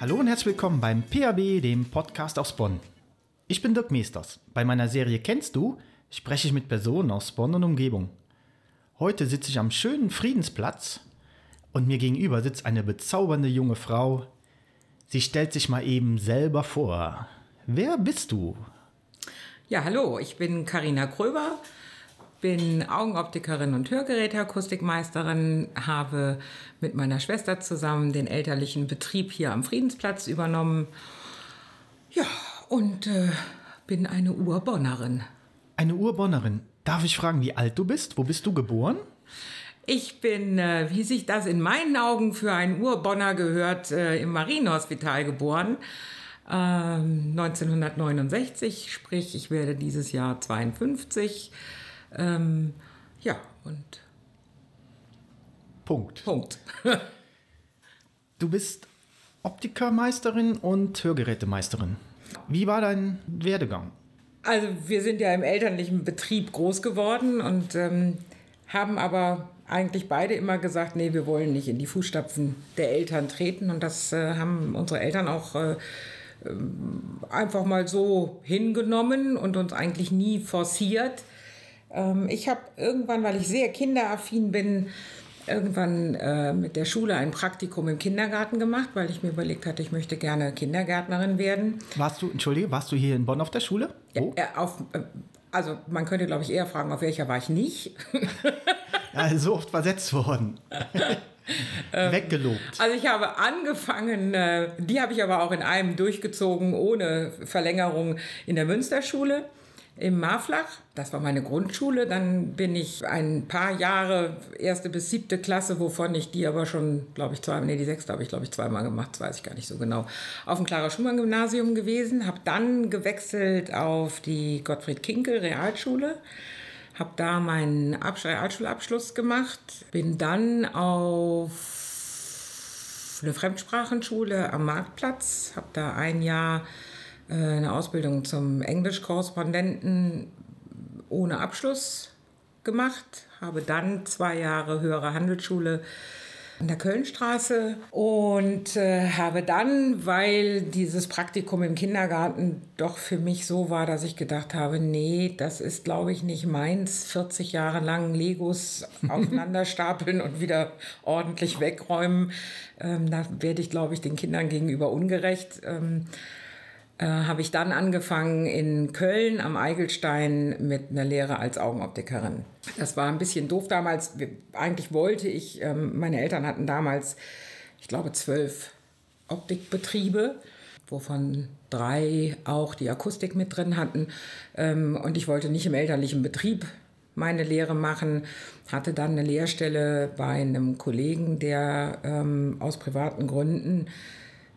Hallo und herzlich willkommen beim PAB, dem Podcast aus Bonn. Ich bin Dirk Meesters. Bei meiner Serie Kennst du spreche ich mit Personen aus Bonn und Umgebung. Heute sitze ich am schönen Friedensplatz und mir gegenüber sitzt eine bezaubernde junge Frau. Sie stellt sich mal eben selber vor. Wer bist du? Ja, hallo, ich bin Karina Kröber, bin Augenoptikerin und Hörgeräteakustikmeisterin, habe mit meiner Schwester zusammen den elterlichen Betrieb hier am Friedensplatz übernommen. Ja, und äh, bin eine Urbonnerin. Eine Urbonnerin. Darf ich fragen, wie alt du bist? Wo bist du geboren? Ich bin, äh, wie sich das in meinen Augen für einen Urbonner gehört, äh, im Marienhospital geboren. Ähm, 1969, sprich, ich werde dieses Jahr 52. Ähm, ja, und Punkt. Punkt. Du bist Optikermeisterin und Hörgerätemeisterin. Wie war dein Werdegang? Also wir sind ja im elterlichen Betrieb groß geworden und ähm, haben aber eigentlich beide immer gesagt, nee, wir wollen nicht in die Fußstapfen der Eltern treten. Und das äh, haben unsere Eltern auch äh, ähm, einfach mal so hingenommen und uns eigentlich nie forciert. Ähm, ich habe irgendwann, weil ich sehr kinderaffin bin, irgendwann äh, mit der Schule ein Praktikum im Kindergarten gemacht, weil ich mir überlegt hatte, ich möchte gerne Kindergärtnerin werden. Warst du, entschuldige, warst du hier in Bonn auf der Schule? Ja, äh, auf, äh, also man könnte, glaube ich, eher fragen, auf welcher war ich nicht. ja, so oft versetzt worden. Weggelobt. Also ich habe angefangen, äh, die habe ich aber auch in einem durchgezogen, ohne Verlängerung in der Münsterschule im Marflach. Das war meine Grundschule. Dann bin ich ein paar Jahre, erste bis siebte Klasse, wovon ich die aber schon, glaube ich, zweimal, nee, die sechste habe ich, glaube ich, zweimal gemacht, das weiß ich gar nicht so genau, auf dem Clara-Schumann-Gymnasium gewesen. Habe dann gewechselt auf die Gottfried-Kinkel Realschule. Habe da meinen Absch Realschulabschluss gemacht. Bin dann auf eine Fremdsprachenschule am Marktplatz. Habe da ein Jahr eine Ausbildung zum Englischkorrespondenten ohne Abschluss gemacht, habe dann zwei Jahre höhere Handelsschule an der Kölnstraße und äh, habe dann, weil dieses Praktikum im Kindergarten doch für mich so war, dass ich gedacht habe, nee, das ist, glaube ich, nicht meins, 40 Jahre lang Legos aufeinanderstapeln und wieder ordentlich wegräumen. Ähm, da werde ich, glaube ich, den Kindern gegenüber ungerecht. Ähm, äh, habe ich dann angefangen in Köln am Eigelstein mit einer Lehre als Augenoptikerin. Das war ein bisschen doof damals. Eigentlich wollte ich, ähm, meine Eltern hatten damals, ich glaube, zwölf Optikbetriebe, wovon drei auch die Akustik mit drin hatten. Ähm, und ich wollte nicht im elterlichen Betrieb meine Lehre machen, hatte dann eine Lehrstelle bei einem Kollegen, der ähm, aus privaten Gründen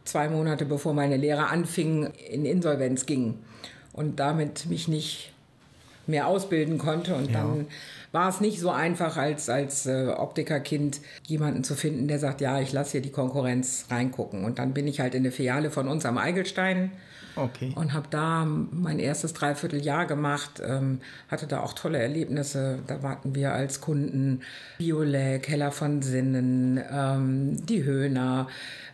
zwei Monate bevor meine Lehre anfing, in Insolvenz ging und damit mich nicht mehr ausbilden konnte. Und ja. dann war es nicht so einfach, als, als äh, Optikerkind jemanden zu finden, der sagt, ja, ich lasse hier die Konkurrenz reingucken. Und dann bin ich halt in eine Filiale von uns am Eigelstein okay. und habe da mein erstes Dreivierteljahr gemacht, ähm, hatte da auch tolle Erlebnisse. Da warten wir als Kunden Biolek, Heller von Sinnen, ähm, die Höhner.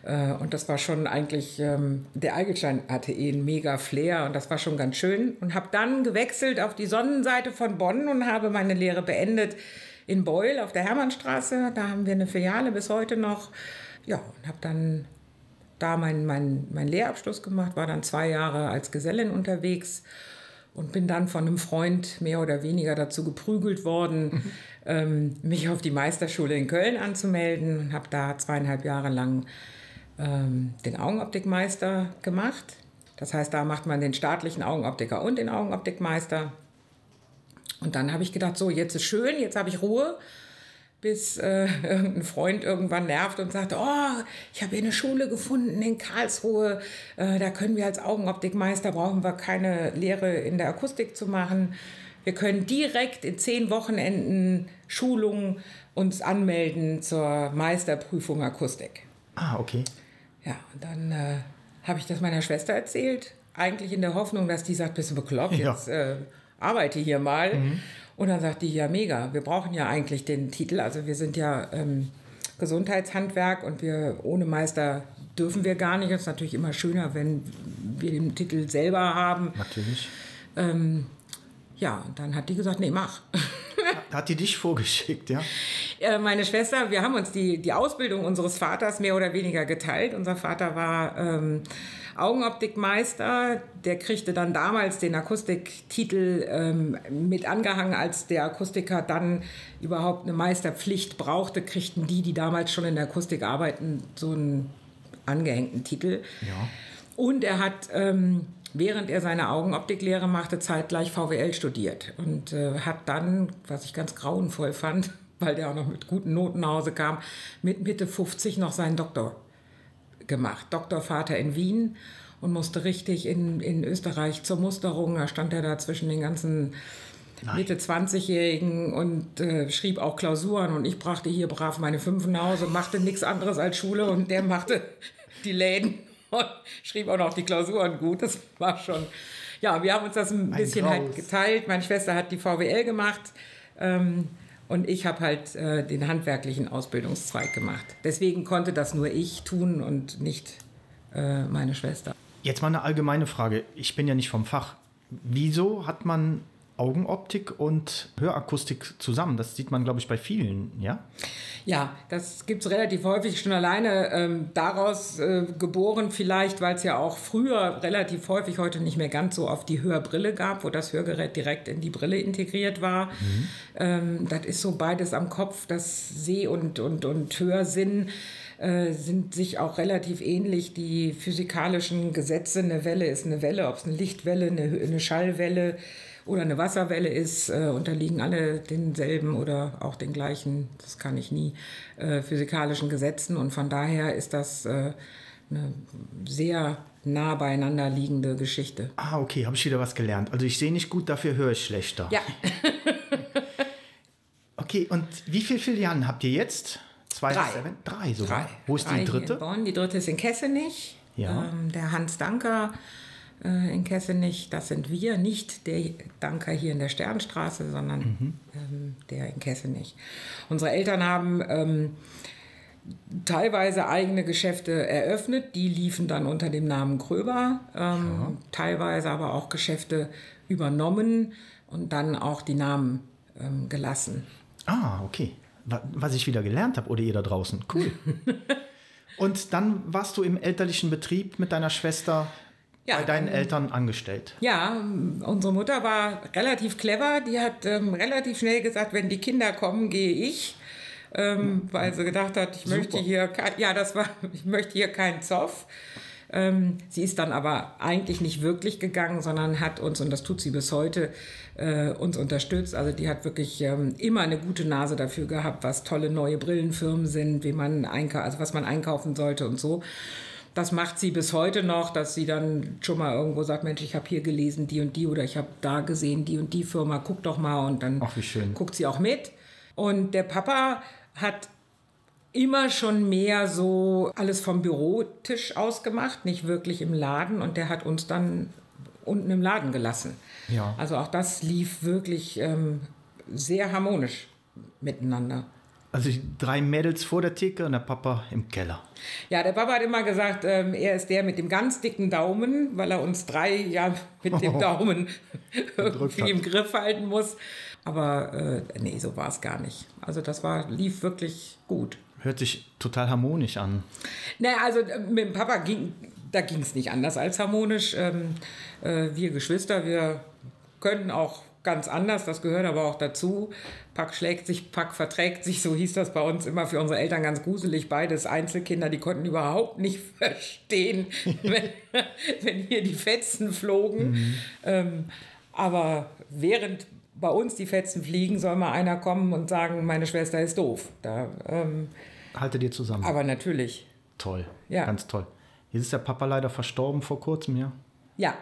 Äh, und das war schon eigentlich, ähm, der Eigelstein hatte eh einen mega Flair und das war schon ganz schön. Und habe dann gewechselt auf die Sonnenseite von Bonn und habe meine Lehre beendet in Beul auf der Hermannstraße. Da haben wir eine Filiale bis heute noch. Ja, und habe dann da meinen mein, mein Lehrabschluss gemacht, war dann zwei Jahre als Gesellin unterwegs und bin dann von einem Freund mehr oder weniger dazu geprügelt worden, mhm. ähm, mich auf die Meisterschule in Köln anzumelden und habe da zweieinhalb Jahre lang ähm, den Augenoptikmeister gemacht. Das heißt, da macht man den staatlichen Augenoptiker und den Augenoptikmeister. Und dann habe ich gedacht, so, jetzt ist schön, jetzt habe ich Ruhe, bis äh, irgendein Freund irgendwann nervt und sagt, oh, ich habe hier eine Schule gefunden in Karlsruhe, äh, da können wir als Augenoptikmeister, brauchen wir keine Lehre in der Akustik zu machen. Wir können direkt in zehn Wochenenden Schulungen uns anmelden zur Meisterprüfung Akustik. Ah, okay. Ja, und dann äh, habe ich das meiner Schwester erzählt, eigentlich in der Hoffnung, dass die sagt, bist du bekloppt, ja. jetzt äh, arbeite hier mal. Mhm. Und dann sagt die, ja, mega, wir brauchen ja eigentlich den Titel. Also wir sind ja ähm, Gesundheitshandwerk und wir ohne Meister dürfen wir gar nicht. Es ist natürlich immer schöner, wenn wir den Titel selber haben. Natürlich. Ähm, ja, und dann hat die gesagt, nee, mach. Hat die dich vorgeschickt, ja? Äh, meine Schwester, wir haben uns die, die Ausbildung unseres Vaters mehr oder weniger geteilt. Unser Vater war ähm, Augenoptikmeister. Der kriegte dann damals den Akustiktitel ähm, mit angehangen, als der Akustiker dann überhaupt eine Meisterpflicht brauchte, kriegten die, die damals schon in der Akustik arbeiten, so einen angehängten Titel. Ja. Und er hat, ähm, während er seine Augenoptiklehre machte, zeitgleich VWL studiert und äh, hat dann, was ich ganz grauenvoll fand, weil der auch noch mit guten Noten nach Hause kam, mit Mitte 50 noch seinen Doktor gemacht. Doktorvater in Wien und musste richtig in, in Österreich zur Musterung. Da stand er da zwischen den ganzen Nein. Mitte 20-Jährigen und äh, schrieb auch Klausuren und ich brachte hier brav meine Fünfen nach Hause, machte nichts anderes als Schule und der machte die Läden und schrieb auch noch die Klausuren gut. Das war schon, ja, wir haben uns das ein, ein bisschen Graus. halt geteilt. Meine Schwester hat die VWL gemacht. Ähm, und ich habe halt äh, den handwerklichen Ausbildungszweig gemacht. Deswegen konnte das nur ich tun und nicht äh, meine Schwester. Jetzt mal eine allgemeine Frage. Ich bin ja nicht vom Fach. Wieso hat man Augenoptik und Hörakustik zusammen. Das sieht man, glaube ich, bei vielen, ja? Ja, das gibt es relativ häufig schon alleine ähm, daraus äh, geboren, vielleicht, weil es ja auch früher relativ häufig, heute nicht mehr ganz so oft die Hörbrille gab, wo das Hörgerät direkt in die Brille integriert war. Mhm. Ähm, das ist so beides am Kopf, das Seh- und, und, und Hörsinn äh, sind sich auch relativ ähnlich. Die physikalischen Gesetze, eine Welle ist eine Welle, ob es eine Lichtwelle, eine, eine Schallwelle oder eine Wasserwelle ist, äh, unterliegen alle denselben oder auch den gleichen, das kann ich nie, äh, physikalischen Gesetzen. Und von daher ist das äh, eine sehr nah beieinander liegende Geschichte. Ah, okay, habe ich wieder was gelernt. Also ich sehe nicht gut, dafür höre ich schlechter. Ja. okay, und wie viele Filialen habt ihr jetzt? Zwei, Drei. Seven? Drei sogar. Drei. Wo ist Drei die dritte? In Bonn. Die dritte ist in Kessenich. Ja. Ähm, der Hans Danker äh, in Kessenich. Das sind wir, nicht der Danker hier in der Sternstraße, sondern mhm. ähm, der in Kessenich. Unsere Eltern haben ähm, teilweise eigene Geschäfte eröffnet, die liefen dann unter dem Namen Kröber, ähm, ja. teilweise aber auch Geschäfte übernommen und dann auch die Namen ähm, gelassen. Ah, okay. Was ich wieder gelernt habe, oder ihr da draußen. Cool. Und dann warst du im elterlichen Betrieb mit deiner Schwester ja, bei deinen Eltern angestellt? Ja, unsere Mutter war relativ clever. Die hat ähm, relativ schnell gesagt, wenn die Kinder kommen, gehe ich. Ähm, weil sie gedacht hat, ich möchte hier, ja, das war, ich möchte hier keinen Zoff. Ähm, sie ist dann aber eigentlich nicht wirklich gegangen, sondern hat uns, und das tut sie bis heute, äh, uns unterstützt. Also die hat wirklich ähm, immer eine gute Nase dafür gehabt, was tolle neue Brillenfirmen sind, wie man also was man einkaufen sollte und so. Das macht sie bis heute noch, dass sie dann schon mal irgendwo sagt, Mensch, ich habe hier gelesen die und die oder ich habe da gesehen die und die Firma, guck doch mal und dann Ach, guckt sie auch mit. Und der Papa hat immer schon mehr so alles vom Bürotisch aus gemacht, nicht wirklich im Laden und der hat uns dann unten im Laden gelassen. Ja. Also auch das lief wirklich ähm, sehr harmonisch miteinander. Also drei Mädels vor der Theke und der Papa im Keller. Ja, der Papa hat immer gesagt, ähm, er ist der mit dem ganz dicken Daumen, weil er uns drei ja mit dem Daumen irgendwie im Griff halten muss. Aber äh, nee, so war es gar nicht. Also das war, lief wirklich gut. Hört sich total harmonisch an. Naja, also äh, mit dem Papa ging, da ging es nicht anders als harmonisch. Ähm, äh, wir Geschwister, wir können auch ganz anders, das gehört aber auch dazu. Pack schlägt sich, Pack verträgt sich, so hieß das bei uns immer für unsere Eltern ganz gruselig. Beides Einzelkinder, die konnten überhaupt nicht verstehen, wenn, wenn hier die Fetzen flogen. Mhm. Ähm, aber während bei uns die Fetzen fliegen, soll mal einer kommen und sagen, meine Schwester ist doof. Da, ähm, Haltet ihr zusammen. Aber natürlich. Toll. Ja. Ganz toll. Jetzt ist der Papa leider verstorben vor kurzem, ja? Ja,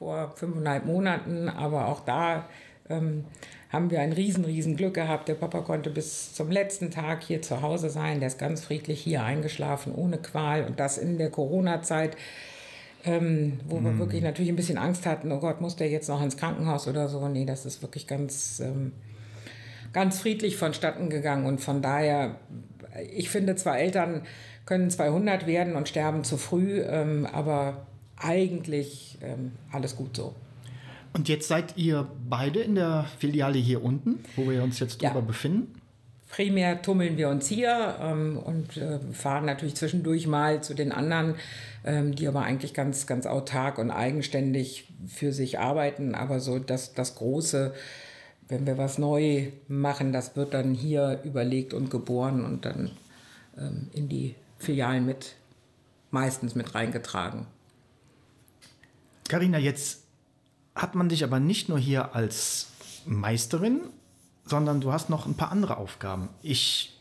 vor fünfeinhalb Monaten, aber auch da ähm, haben wir ein riesen, riesen Glück gehabt. Der Papa konnte bis zum letzten Tag hier zu Hause sein. Der ist ganz friedlich hier eingeschlafen, ohne Qual. Und das in der Corona-Zeit. ähm, wo wir wirklich natürlich ein bisschen Angst hatten, oh Gott, muss der jetzt noch ins Krankenhaus oder so? Nee, das ist wirklich ganz, ähm, ganz friedlich vonstatten gegangen und von daher, ich finde zwar Eltern können 200 werden und sterben zu früh, ähm, aber eigentlich ähm, alles gut so. Und jetzt seid ihr beide in der Filiale hier unten, wo wir uns jetzt drüber Ja. befinden. Primär tummeln wir uns hier ähm, und äh, fahren natürlich zwischendurch mal zu den anderen, ähm, die aber eigentlich ganz, ganz autark und eigenständig für sich arbeiten. Aber so das, das Große, wenn wir was neu machen, das wird dann hier überlegt und geboren und dann ähm, in die Filialen mit, meistens mit reingetragen. Carina, jetzt hat man dich aber nicht nur hier als Meisterin, sondern du hast noch ein paar andere Aufgaben. Ich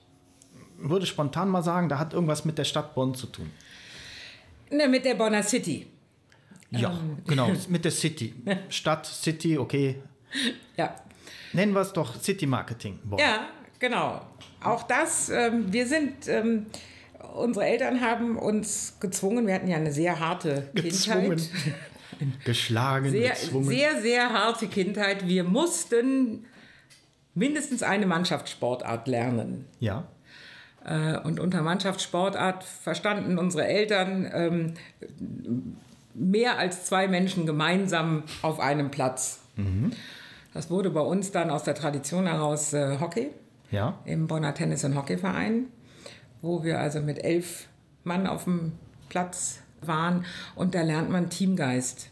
würde spontan mal sagen, da hat irgendwas mit der Stadt Bonn zu tun. Ne, mit der Bonner City. Ja, genau, mit der City. Stadt, City, okay. Ja, Nennen wir es doch City Marketing. Bonn. Ja, genau. Auch das, ähm, wir sind, ähm, unsere Eltern haben uns gezwungen, wir hatten ja eine sehr harte Gezwungen. Kindheit. Geschlagen, Sehr, gezwungen. sehr, sehr harte Kindheit. Wir mussten mindestens eine Mannschaftssportart lernen. ja, Äh, Und unter Mannschaftssportart verstanden unsere Eltern ähm, mehr als zwei Menschen gemeinsam auf einem Platz. Das wurde bei uns dann aus der Tradition heraus äh, Hockey ja. im Bonner Tennis- und Hockeyverein, wo wir also mit elf Mann auf dem Platz waren und da lernt man Teamgeist.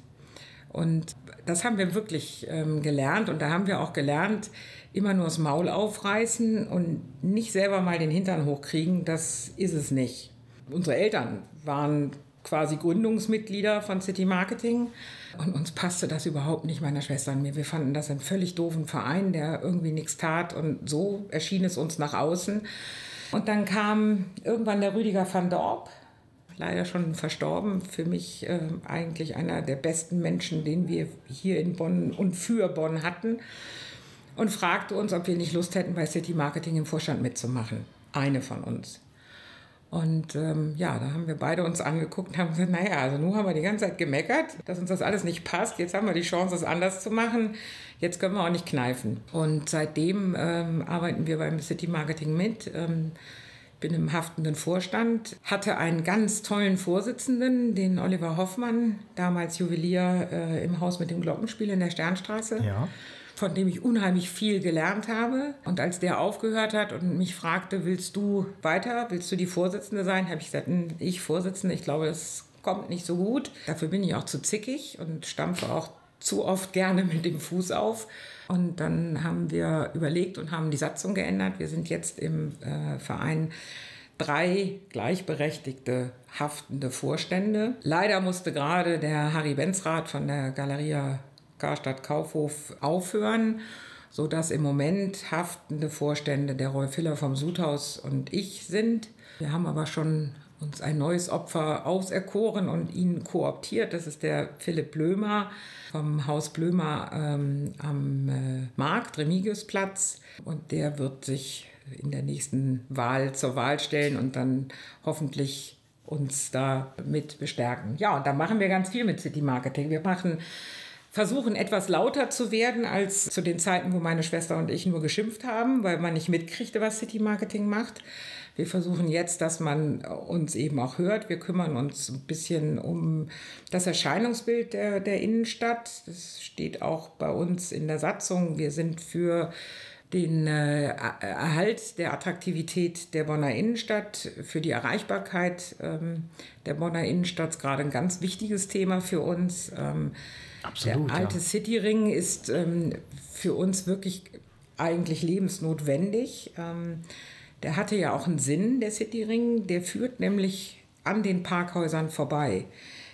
Und das haben wir wirklich ähm, gelernt und da haben wir auch gelernt, immer nur das Maul aufreißen und nicht selber mal den Hintern hochkriegen, das ist es nicht. Unsere Eltern waren quasi Gründungsmitglieder von City Marketing und uns passte das überhaupt nicht, meiner Schwester und mir. Wir fanden das einen völlig doofen Verein, der irgendwie nichts tat und so erschien es uns nach außen. Und dann kam irgendwann der Rüdiger van Dorp, leider schon verstorben, für mich äh, eigentlich einer der besten Menschen, den wir hier in Bonn und für Bonn hatten und fragte uns, ob wir nicht Lust hätten, bei City Marketing im Vorstand mitzumachen. Eine von uns. Und ähm, ja, da haben wir beide uns angeguckt und haben gesagt, naja, also nun haben wir die ganze Zeit gemeckert, dass uns das alles nicht passt. Jetzt haben wir die Chance, es anders zu machen. Jetzt können wir auch nicht kneifen. Und seitdem ähm, arbeiten wir beim City Marketing mit. Ähm, bin im haftenden Vorstand, hatte einen ganz tollen Vorsitzenden, den Oliver Hoffmann, damals Juwelier äh, im Haus mit dem Glockenspiel in der Sternstraße Ja. von dem ich unheimlich viel gelernt habe. Und als der aufgehört hat und mich fragte, willst du weiter, willst du die Vorsitzende sein, habe ich gesagt, "Hm, ich Vorsitzende, ich glaube, das kommt nicht so gut. Dafür bin ich auch zu zickig und stampfe auch zu oft gerne mit dem Fuß auf. Und dann haben wir überlegt und haben die Satzung geändert. Wir sind jetzt im äh, Verein drei gleichberechtigte haftende Vorstände. Leider musste gerade der Harry Benzrath von der Galeria Karstadt Kaufhof aufhören, sodass im Moment haftende Vorstände der Roy Filler vom Sudhaus und ich sind. Wir haben aber schon uns ein neues Opfer auserkoren und ihn kooptiert. Das ist der Philipp Blömer vom Haus Blömer ähm, am äh, Markt, Remigiusplatz. Und der wird sich in der nächsten Wahl zur Wahl stellen und dann hoffentlich uns da mit bestärken. Ja, und da machen wir ganz viel mit City Marketing. Wir machen versuchen etwas lauter zu werden als zu den Zeiten, wo meine Schwester und ich nur geschimpft haben, weil man nicht mitkriegte, was City Marketing macht. Wir versuchen jetzt, dass man uns eben auch hört. Wir kümmern uns ein bisschen um das Erscheinungsbild der, der Innenstadt. Das steht auch bei uns in der Satzung. Wir sind für den äh, Erhalt der Attraktivität der Bonner Innenstadt, für die Erreichbarkeit ähm, der Bonner Innenstadt ist gerade ein ganz wichtiges Thema für uns. Ähm, Absolut, der alte ja. Cityring ist ähm, für uns wirklich eigentlich lebensnotwendig. Ähm, der hatte ja auch einen Sinn, der Cityring. Der führt nämlich an den Parkhäusern vorbei.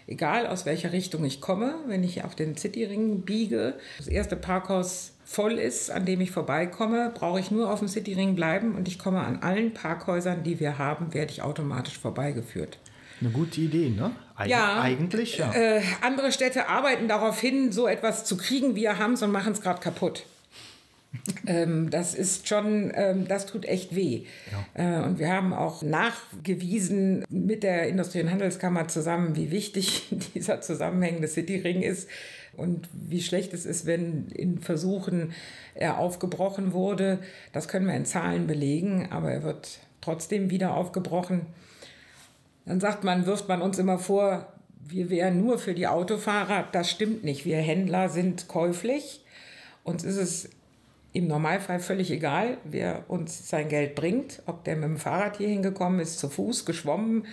Egal aus welcher Richtung ich komme, wenn ich auf den Cityring biege, das erste Parkhaus voll ist, an dem ich vorbeikomme, brauche ich nur auf dem Cityring bleiben und ich komme an allen Parkhäusern, die wir haben, werde ich automatisch vorbeigeführt. Eine gute Idee, ne? Eig Ja. Eigentlich, ja. Äh, andere Städte arbeiten darauf hin, so etwas zu kriegen. Wir haben es und machen es gerade kaputt. Ähm, das ist schon, ähm, das tut echt weh. Ja. Äh, und wir haben auch nachgewiesen mit der Industrie- und Handelskammer zusammen, wie wichtig dieser zusammenhängende Cityring ist und wie schlecht es ist, wenn in Versuchen er aufgebrochen wurde. Das können wir in Zahlen belegen, aber er wird trotzdem wieder aufgebrochen. Dann sagt man, wirft man uns immer vor, wir wären nur für die Autofahrer. Das stimmt nicht. Wir Händler sind käuflich. Uns ist es im Normalfall völlig egal, wer uns sein Geld bringt, ob der mit dem Fahrrad hier hingekommen ist, zu Fuß, geschwommen.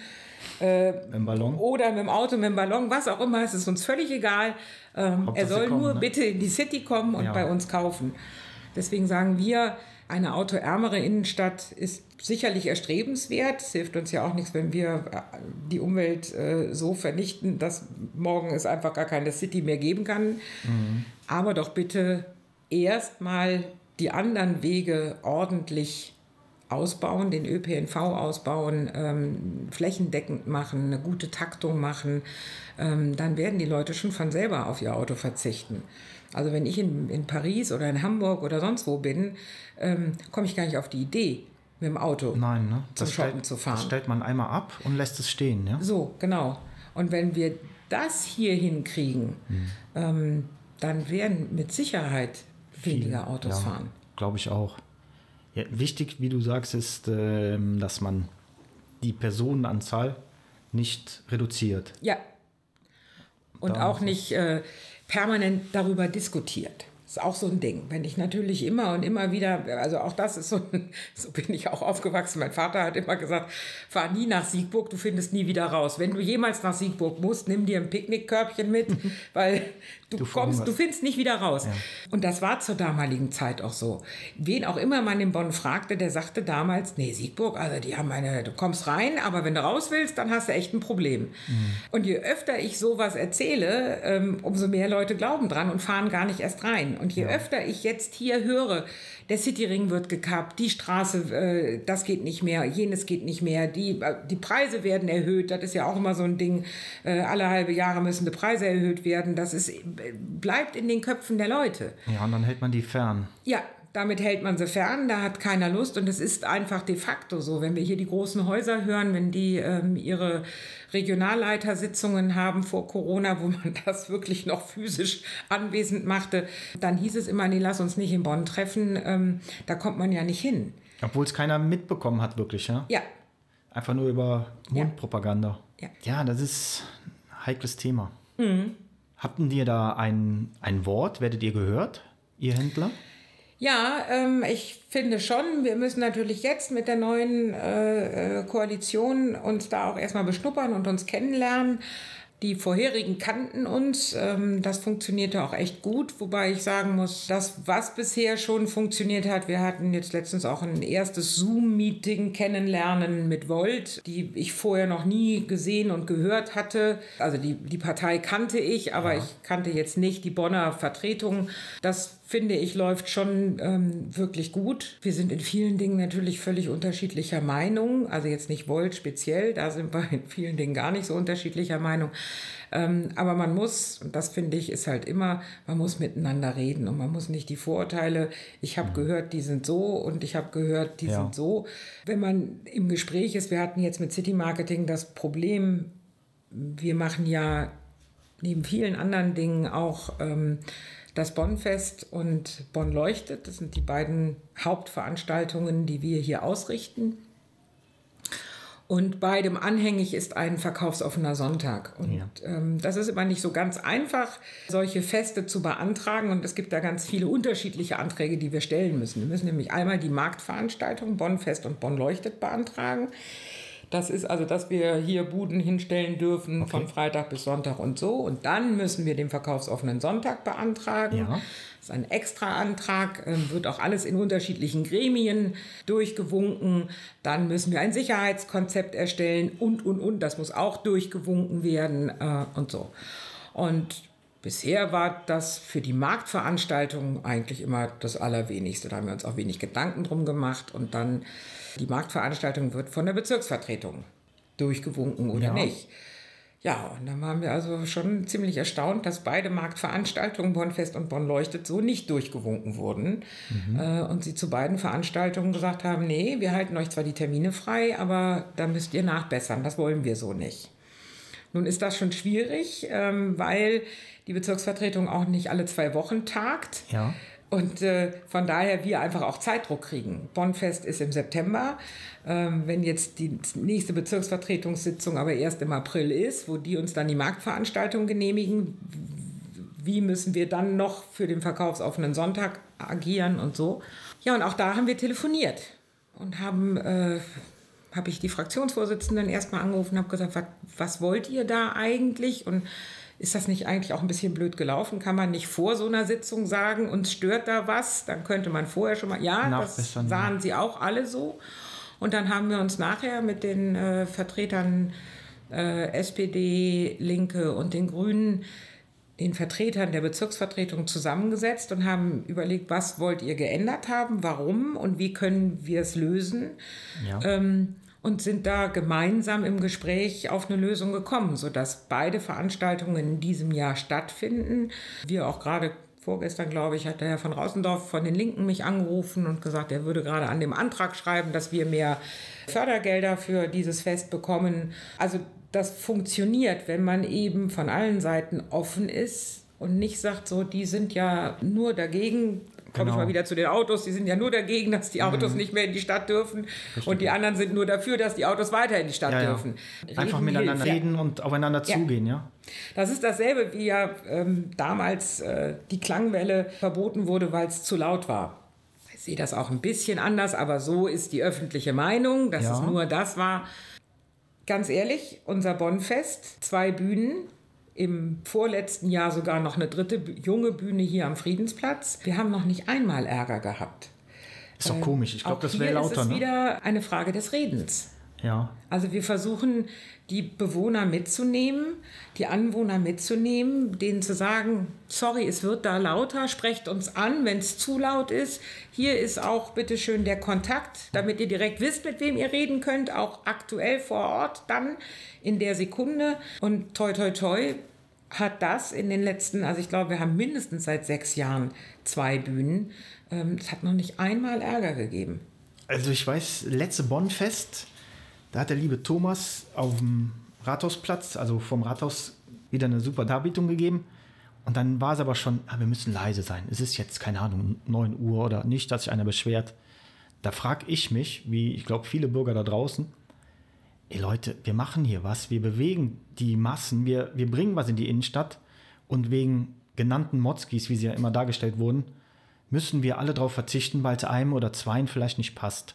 Äh, mit dem Ballon. Oder mit dem Auto, mit dem Ballon, was auch immer, es ist uns völlig egal. Ähm, er soll kommen, nur ne? bitte in die City kommen und ja. bei uns kaufen. Deswegen sagen wir, eine autoärmere Innenstadt ist sicherlich erstrebenswert. Es hilft uns ja auch nichts, wenn wir äh, die Umwelt äh, so vernichten, dass morgen es einfach gar keine City mehr geben kann. Mhm. Aber doch bitte erstmal die anderen Wege ordentlich ausbauen, den ÖPNV ausbauen, ähm, flächendeckend machen, eine gute Taktung machen, ähm, dann werden die Leute schon von selber auf ihr Auto verzichten. Also wenn ich in, in Paris oder in Hamburg oder sonst wo bin, ähm, komme ich gar nicht auf die Idee, mit dem Auto Nein, ne? zum das Shoppen stellt, zu fahren. Das stellt man einmal ab und lässt es stehen, ja? So, genau. Und wenn wir das hier hinkriegen, hm. dann werden mit Sicherheit weniger Autos ja, fahren. Glaube ich auch. Ja, wichtig, wie du sagst, ist, äh, dass man die Personenanzahl nicht reduziert. Ja. Und da auch nicht äh, permanent darüber diskutiert ist auch so ein Ding. Wenn ich natürlich immer und immer wieder, also auch das ist so, so bin ich auch aufgewachsen. Mein Vater hat immer gesagt, fahr nie nach Siegburg, du findest nie wieder raus. Wenn du jemals nach Siegburg musst, nimm dir ein Picknickkörbchen mit, weil du, du kommst, du findest nicht wieder raus. Ja. Und das war zur damaligen Zeit auch so. Wen auch immer man in Bonn fragte, der sagte damals, nee, Siegburg, also die haben eine, du kommst rein, aber wenn du raus willst, dann hast du echt ein Problem. Mhm. Und je öfter ich sowas erzähle, ähm, umso mehr Leute glauben dran und fahren gar nicht erst rein. Und je ja. öfter ich jetzt hier höre, der Cityring wird gekappt, die Straße, äh, das geht nicht mehr, jenes geht nicht mehr, die, äh, die Preise werden erhöht, das ist ja auch immer so ein Ding, äh, alle halbe Jahre müssen die Preise erhöht werden, das ist, äh, bleibt in den Köpfen der Leute. Ja, und dann hält man die fern. Ja, damit hält man sie fern, da hat keiner Lust und es ist einfach de facto so. Wenn wir hier die großen Häuser hören, wenn die ähm, ihre Regionalleitersitzungen haben vor Corona, wo man das wirklich noch physisch anwesend machte, dann hieß es immer, nee, lass uns nicht in Bonn treffen, ähm, da kommt man ja nicht hin. Obwohl es keiner mitbekommen hat, wirklich, ja? Ja. Einfach nur über Mundpropaganda. Ja, ja das ist ein heikles Thema. Mhm. Habt ihr da ein, ein Wort? Werdet ihr gehört, ihr Händler? Ja, ähm, ich finde schon, wir müssen natürlich jetzt mit der neuen äh, äh, Koalition uns da auch erstmal beschnuppern und uns kennenlernen. Die vorherigen kannten uns. Ähm, das funktionierte auch echt gut, wobei ich sagen muss, das, was bisher schon funktioniert hat, wir hatten jetzt letztens auch ein erstes Zoom-Meeting kennenlernen mit Volt, die ich vorher noch nie gesehen und gehört hatte. Also die, die Partei kannte ich, aber ja. ich kannte jetzt nicht die Bonner Vertretung. Das finde ich, läuft schon ähm, wirklich gut. Wir sind in vielen Dingen natürlich völlig unterschiedlicher Meinung. Also jetzt nicht Volt speziell, da sind wir in vielen Dingen gar nicht so unterschiedlicher Meinung. Ähm, aber man muss, und das finde ich, ist halt immer, man muss miteinander reden und man muss nicht die Vorurteile, ich habe mhm. gehört, die sind so und ich habe gehört, die ja. sind so. Wenn man im Gespräch ist, wir hatten jetzt mit City Marketing das Problem, wir machen ja neben vielen anderen Dingen auch ähm, das Bonnfest und Bonn leuchtet, das sind die beiden Hauptveranstaltungen, die wir hier ausrichten. Und beidem anhängig ist ein verkaufsoffener Sonntag. Und ja. ähm, das ist immer nicht so ganz einfach, solche Feste zu beantragen. Und es gibt da ganz viele unterschiedliche Anträge, die wir stellen müssen. Wir müssen nämlich einmal die Marktveranstaltung Bonnfest und Bonn leuchtet beantragen. Das ist also, dass wir hier Buden hinstellen dürfen okay. von Freitag bis Sonntag und so. Und dann müssen wir den verkaufsoffenen Sonntag beantragen. Ja. Das ist ein Extra-Antrag, ähm, wird auch alles in unterschiedlichen Gremien durchgewunken. Dann müssen wir ein Sicherheitskonzept erstellen und, und, und. Das muss auch durchgewunken werden äh, und so. Und Bisher war das für die Marktveranstaltungen eigentlich immer das Allerwenigste. Da haben wir uns auch wenig Gedanken drum gemacht. Und dann die Marktveranstaltung wird von der Bezirksvertretung durchgewunken oder ja. nicht. Ja, und dann waren wir also schon ziemlich erstaunt, dass beide Marktveranstaltungen, Bonnfest und Bonn leuchtet, so nicht durchgewunken wurden. Mhm. Äh, und sie zu beiden Veranstaltungen gesagt haben, nee, wir halten euch zwar die Termine frei, aber da müsst ihr nachbessern, das wollen wir so nicht. Nun ist das schon schwierig, ähm, weil die Bezirksvertretung auch nicht alle zwei Wochen tagt. Ja. Und äh, von daher wir einfach auch Zeitdruck kriegen. Bonnfest ist im September. Ähm, wenn jetzt die nächste Bezirksvertretungssitzung aber erst im April ist, wo die uns dann die Marktveranstaltung genehmigen, wie müssen wir dann noch für den verkaufsoffenen Sonntag agieren und so. Ja, und auch da haben wir telefoniert und haben, äh, habe ich die Fraktionsvorsitzenden erstmal angerufen und habe gesagt, was, was wollt ihr da eigentlich? Und ist das nicht eigentlich auch ein bisschen blöd gelaufen? Kann man nicht vor so einer Sitzung sagen, uns stört da was? Dann könnte man vorher schon mal, ja, das sahen sie auch alle so. Und dann haben wir uns nachher mit den äh, Vertretern äh, SPD, Linke und den Grünen, den Vertretern der Bezirksvertretung zusammengesetzt und haben überlegt, was wollt ihr geändert haben, warum und wie können wir es lösen. Ja. Ähm, und sind da gemeinsam im Gespräch auf eine Lösung gekommen, sodass beide Veranstaltungen in diesem Jahr stattfinden. Wir auch gerade vorgestern, glaube ich, hat der Herr von Rausendorf von den Linken mich angerufen und gesagt, er würde gerade an dem Antrag schreiben, dass wir mehr Fördergelder für dieses Fest bekommen. Also das funktioniert, wenn man eben von allen Seiten offen ist und nicht sagt, so, die sind ja nur dagegen, komme genau. ich mal wieder zu den Autos, die sind ja nur dagegen, dass die Autos mhm. nicht mehr in die Stadt dürfen Richtig. und die anderen sind nur dafür, dass die Autos weiter in die Stadt ja, dürfen. Ja. Einfach miteinander hilft. reden und aufeinander zugehen, ja. Das ist dasselbe, wie ja ähm, damals äh, die Klangwelle verboten wurde, weil es zu laut war. Ich sehe das auch ein bisschen anders, aber so ist die öffentliche Meinung, dass es nur das war. Ganz ehrlich, unser Bonnfest, zwei Bühnen, im vorletzten Jahr sogar noch eine dritte junge Bühne hier am Friedensplatz. Wir haben noch nicht einmal Ärger gehabt. Ist doch komisch. Ich glaube, das wäre lauter. Das ist ne? wieder eine Frage des Redens. Ja. Also wir versuchen, die Bewohner mitzunehmen, die Anwohner mitzunehmen, denen zu sagen, sorry, es wird da lauter, sprecht uns an, wenn es zu laut ist. Hier ist auch bitteschön der Kontakt, damit ihr direkt wisst, mit wem ihr reden könnt, auch aktuell vor Ort, dann in der Sekunde. Und toi, toi, toi, hat das in den letzten, also ich glaube, wir haben mindestens seit sechs Jahren zwei Bühnen. Ähm, es hat noch nicht einmal Ärger gegeben. Also ich weiß, letzte Bonnfest, da hat der liebe Thomas auf dem Rathausplatz, also vom Rathaus, wieder eine super Darbietung gegeben. Und dann war es aber schon, ah, wir müssen leise sein. Es ist jetzt, keine Ahnung, 9 Uhr oder nicht, dass sich einer beschwert. Da frage ich mich, wie ich glaube, viele Bürger da draußen, ey Leute, wir machen hier was, wir bewegen die Massen, wir, wir bringen was in die Innenstadt und wegen genannten Motzkis, wie sie ja immer dargestellt wurden, müssen wir alle darauf verzichten, weil es einem oder zweien vielleicht nicht passt.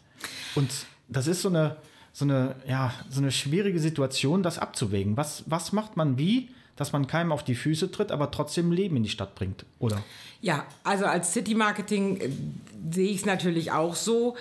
Und das ist so eine, so eine, ja, so eine schwierige Situation, das abzuwägen. Was, was macht man wie, dass man keinem auf die Füße tritt, aber trotzdem Leben in die Stadt bringt, oder? Ja, also als City Marketing äh, sehe ich es natürlich auch so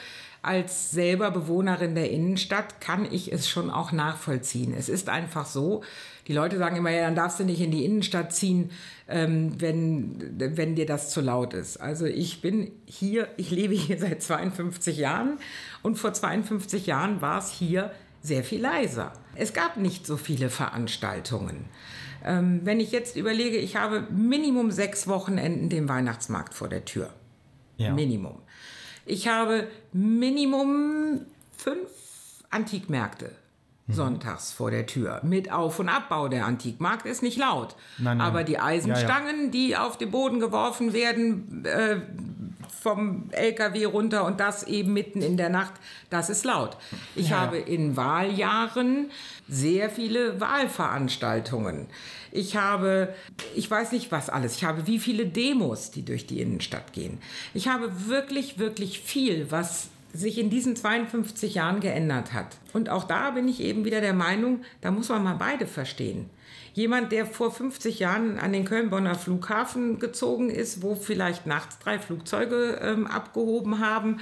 als selber Bewohnerin der Innenstadt kann ich es schon auch nachvollziehen. Es ist einfach so, die Leute sagen immer, ja, dann darfst du nicht in die Innenstadt ziehen, ähm, wenn, wenn dir das zu laut ist. Also ich bin hier, ich lebe hier seit 52 Jahren und vor 52 Jahren war es hier sehr viel leiser. Es gab nicht so viele Veranstaltungen. Ähm, wenn ich jetzt überlege, ich habe Minimum sechs Wochenenden den Weihnachtsmarkt vor der Tür. Ja. Minimum. Ich habe Minimum fünf Antikmärkte mhm. sonntags vor der Tür. Mit Auf- und Abbau. Der Antikmarkt ist nicht laut. Nein, nein. Aber die Eisenstangen, ja, ja. die auf den Boden geworfen werden, äh, vom LKW runter und das eben mitten in der Nacht, das ist laut. Ich ja. habe in Wahljahren sehr viele Wahlveranstaltungen. Ich habe, ich weiß nicht was alles. Ich habe wie viele Demos, die durch die Innenstadt gehen. Ich habe wirklich, wirklich viel, was sich in diesen 52 Jahren geändert hat. Und auch da bin ich eben wieder der Meinung, da muss man mal beide verstehen. Jemand, der vor 50 Jahren an den Köln-Bonner Flughafen gezogen ist, wo vielleicht nachts drei Flugzeuge ähm, abgehoben haben,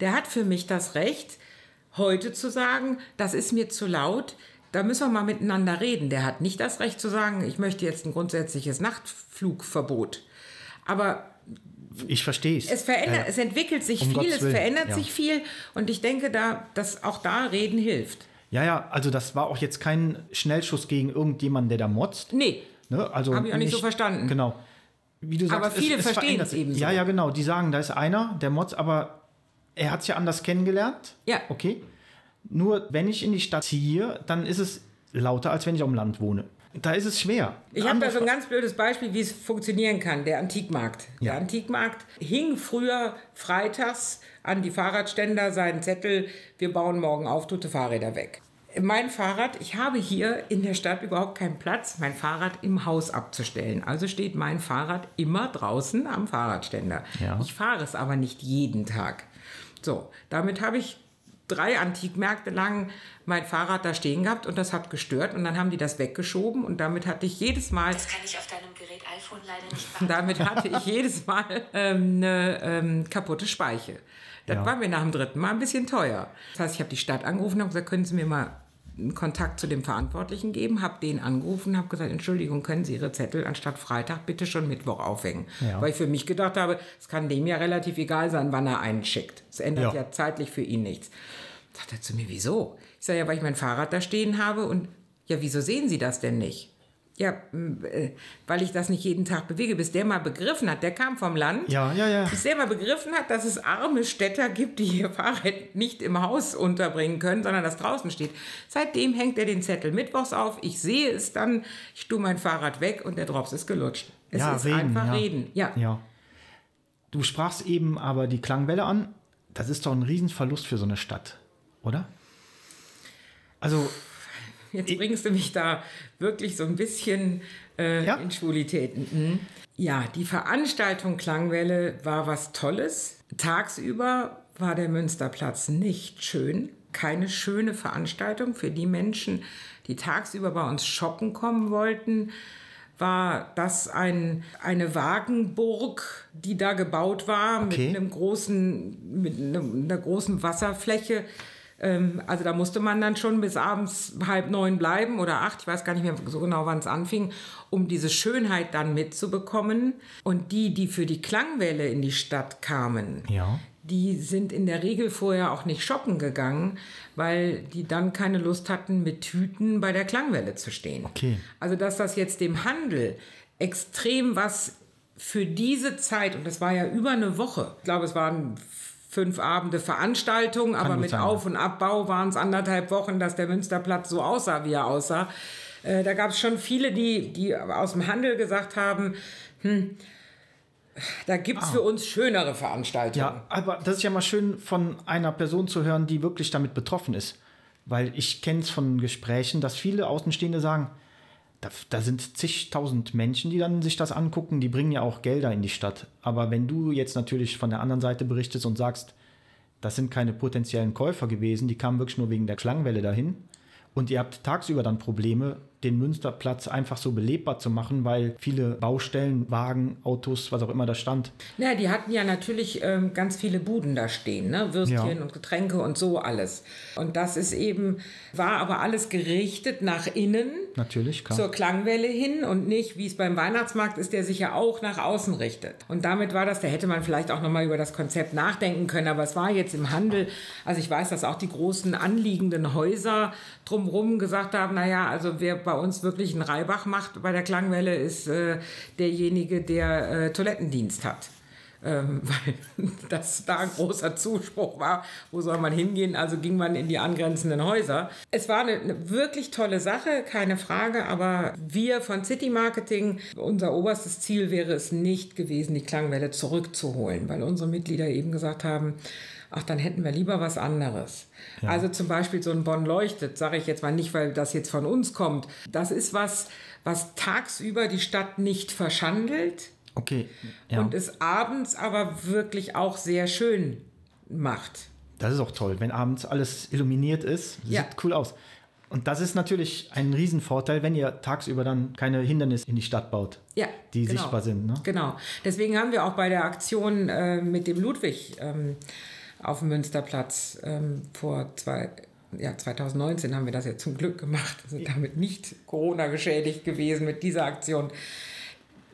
der hat für mich das Recht, heute zu sagen, das ist mir zu laut, da müssen wir mal miteinander reden. Der hat nicht das Recht zu sagen, ich möchte jetzt ein grundsätzliches Nachtflugverbot. Aber ich verstehe es. Es verändert, äh, es entwickelt sich um viel, es verändert ja. sich viel und ich denke, da, dass auch da Reden hilft. Ja, ja, also das war auch jetzt kein Schnellschuss gegen irgendjemanden, der da motzt. Nee, Ne? Also Habe ich auch nicht so verstanden. Genau. Wie du sagst, Aber viele verstehen verändert es sich. eben so. Ja, ja, genau. Die sagen, da ist einer, der Motz, aber er hat es ja anders kennengelernt. Ja. Okay. Nur wenn ich in die Stadt ziehe, dann ist es lauter, als wenn ich auf dem Land wohne. Da ist es schwer. Ich habe da so ein ganz blödes Beispiel, wie es funktionieren kann. Der Antikmarkt. Ja. Der Antikmarkt hing früher freitags an die Fahrradständer seinen Zettel, wir bauen morgen auf, tote Fahrräder weg. Mein Fahrrad, ich habe hier in der Stadt überhaupt keinen Platz, mein Fahrrad im Haus abzustellen. Also steht mein Fahrrad immer draußen am Fahrradständer. Ja. Ich fahre es aber nicht jeden Tag. So, damit habe ich drei Antikmärkte lang mein Fahrrad da stehen gehabt und das hat gestört und dann haben die das weggeschoben und damit hatte ich jedes Mal Das kann ich auf deinem Gerät iPhone leider nicht beantworten. damit hatte ich jedes Mal ähm, eine ähm, kaputte Speiche. Das Ja. war mir nach dem dritten Mal ein bisschen teuer. Das heißt, ich habe die Stadt angerufen und gesagt, können Sie mir mal einen Kontakt zu dem Verantwortlichen geben? Habe den angerufen, habe gesagt, Entschuldigung, können Sie Ihre Zettel anstatt Freitag bitte schon Mittwoch aufhängen? Ja. Weil ich für mich gedacht habe, es kann dem ja relativ egal sein, wann er einen schickt. Es ändert Ja. ja, zeitlich für ihn nichts. Sagt er zu mir, wieso? Ich sage, ja, weil ich mein Fahrrad da stehen habe und ja, wieso sehen Sie das denn nicht? Ja, äh, weil ich das nicht jeden Tag bewege. Bis der mal begriffen hat, der kam vom Land. Ja, ja, ja. Bis der mal begriffen hat, dass es arme Städter gibt, die ihr Fahrrad nicht im Haus unterbringen können, sondern das draußen steht. Seitdem hängt er den Zettel mittwochs auf. Ich sehe es dann, ich tue mein Fahrrad weg und der Drops ist gelutscht. Es ja, ist reden, einfach ja. reden. Ja. ja. Du sprachst eben aber die Klangwelle an. Das ist doch ein Riesenverlust für so eine Stadt, oder? Also, Jetzt bringst du mich da wirklich so ein bisschen äh, Ja. in Schwulitäten. Mhm. Ja, die Veranstaltung Klangwelle war was Tolles. Tagsüber war der Münsterplatz nicht schön. Keine schöne Veranstaltung für die Menschen, die tagsüber bei uns shoppen kommen wollten. War das ein, eine Wagenburg, die da gebaut war Okay. mit einem großen, mit einem, einer großen Wasserfläche. Ähm, also da musste man dann schon bis abends halb neun bleiben oder acht, ich weiß gar nicht mehr so genau, wann es anfing, um diese Schönheit dann mitzubekommen. Und die, die für die Klangwelle in die Stadt kamen, ja. die sind in der Regel vorher auch nicht shoppen gegangen, weil die dann keine Lust hatten, mit Tüten bei der Klangwelle zu stehen. Okay. Also, dass das jetzt dem Handel extrem was für diese Zeit, und das war ja über eine Woche, ich glaube, es waren fünf Abende Veranstaltung, aber gut mit sein, Auf- und Abbau waren es anderthalb Wochen, dass der Münsterplatz so aussah, wie er aussah. Äh, da gab es schon viele, die, die aus dem Handel gesagt haben, hm, da gibt es für uns schönere Veranstaltungen. Ja, aber das ist ja mal schön von einer Person zu hören, die wirklich damit betroffen ist. Weil ich kenne es von Gesprächen, dass viele Außenstehende sagen, da, da sind zigtausend Menschen, die dann sich das angucken, die bringen ja auch Gelder in die Stadt. Aber wenn du jetzt natürlich von der anderen Seite berichtest und sagst, das sind keine potenziellen Käufer gewesen, die kamen wirklich nur wegen der Klangwelle dahin und ihr habt tagsüber dann Probleme, den Münsterplatz einfach so belebbar zu machen, weil viele Baustellen, Wagen, Autos, was auch immer da stand. Na, die hatten ja natürlich ähm, ganz viele Buden da stehen, ne? Würstchen Ja. und Getränke und so alles. Und das ist eben, war aber alles gerichtet nach innen Natürlich, klar. zur Klangwelle hin und nicht, wie es beim Weihnachtsmarkt ist, der sich ja auch nach außen richtet. Und damit war das, da hätte man vielleicht auch nochmal über das Konzept nachdenken können, aber es war jetzt im Handel, also ich weiß, dass auch die großen anliegenden Häuser drumherum gesagt haben, naja, also wer bei uns wirklich einen Reibach macht bei der Klangwelle, ist äh, derjenige, der äh, Toilettendienst hat. Ähm, weil das da ein großer Zuspruch war, wo soll man hingehen, also ging man in die angrenzenden Häuser. Es war eine, eine wirklich tolle Sache, keine Frage, aber wir von City Marketing, unser oberstes Ziel wäre es nicht gewesen, die Klangwelle zurückzuholen, weil unsere Mitglieder eben gesagt haben, ach, dann hätten wir lieber was anderes. Also zum Beispiel so ein Bonn leuchtet, sage ich jetzt mal nicht, weil das jetzt von uns kommt. Das ist was, was tagsüber die Stadt nicht verschandelt, Okay, ja. und es abends aber wirklich auch sehr schön macht. Das ist auch toll, wenn abends alles illuminiert ist. Sieht Ja. cool aus. Und das ist natürlich ein Riesenvorteil, wenn ihr tagsüber dann keine Hindernisse in die Stadt baut, Ja, die genau. sichtbar sind. Ne? Genau. Deswegen haben wir auch bei der Aktion äh, mit dem Ludwig ähm, auf dem Münsterplatz ähm, vor zwei, ja, 2019 haben wir das ja zum Glück gemacht, sind damit nicht Corona geschädigt gewesen mit dieser Aktion.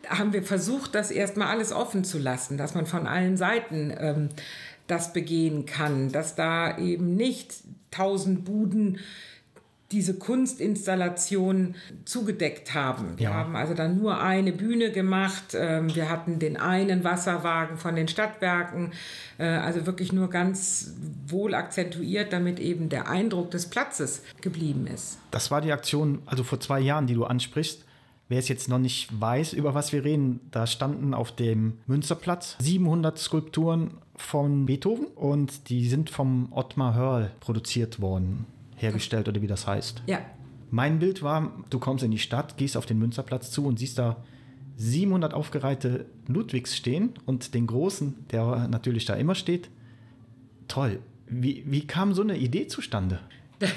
Haben wir versucht, das erstmal alles offen zu lassen, dass man von allen Seiten ähm, das begehen kann, dass da eben nicht tausend Buden diese Kunstinstallation zugedeckt haben. Wir Ja. haben also dann nur eine Bühne gemacht. Ähm, Wir hatten den einen Wasserwagen von den Stadtwerken. Äh, Also wirklich nur ganz wohl akzentuiert, damit eben der Eindruck des Platzes geblieben ist. Das war die Aktion, also vor zwei Jahren, die du ansprichst. Wer es jetzt noch nicht weiß, über was wir reden, da standen auf dem Münsterplatz 700 Skulpturen von Beethoven und die sind vom Ottmar Hörl produziert worden, hergestellt oder wie das heißt. Ja, Mein Bild war, du kommst in die Stadt, gehst auf den Münsterplatz zu und siehst da 700 aufgereihte Ludwigs stehen und den großen, der natürlich da immer steht. Toll. Wie, wie kam so eine Idee zustande?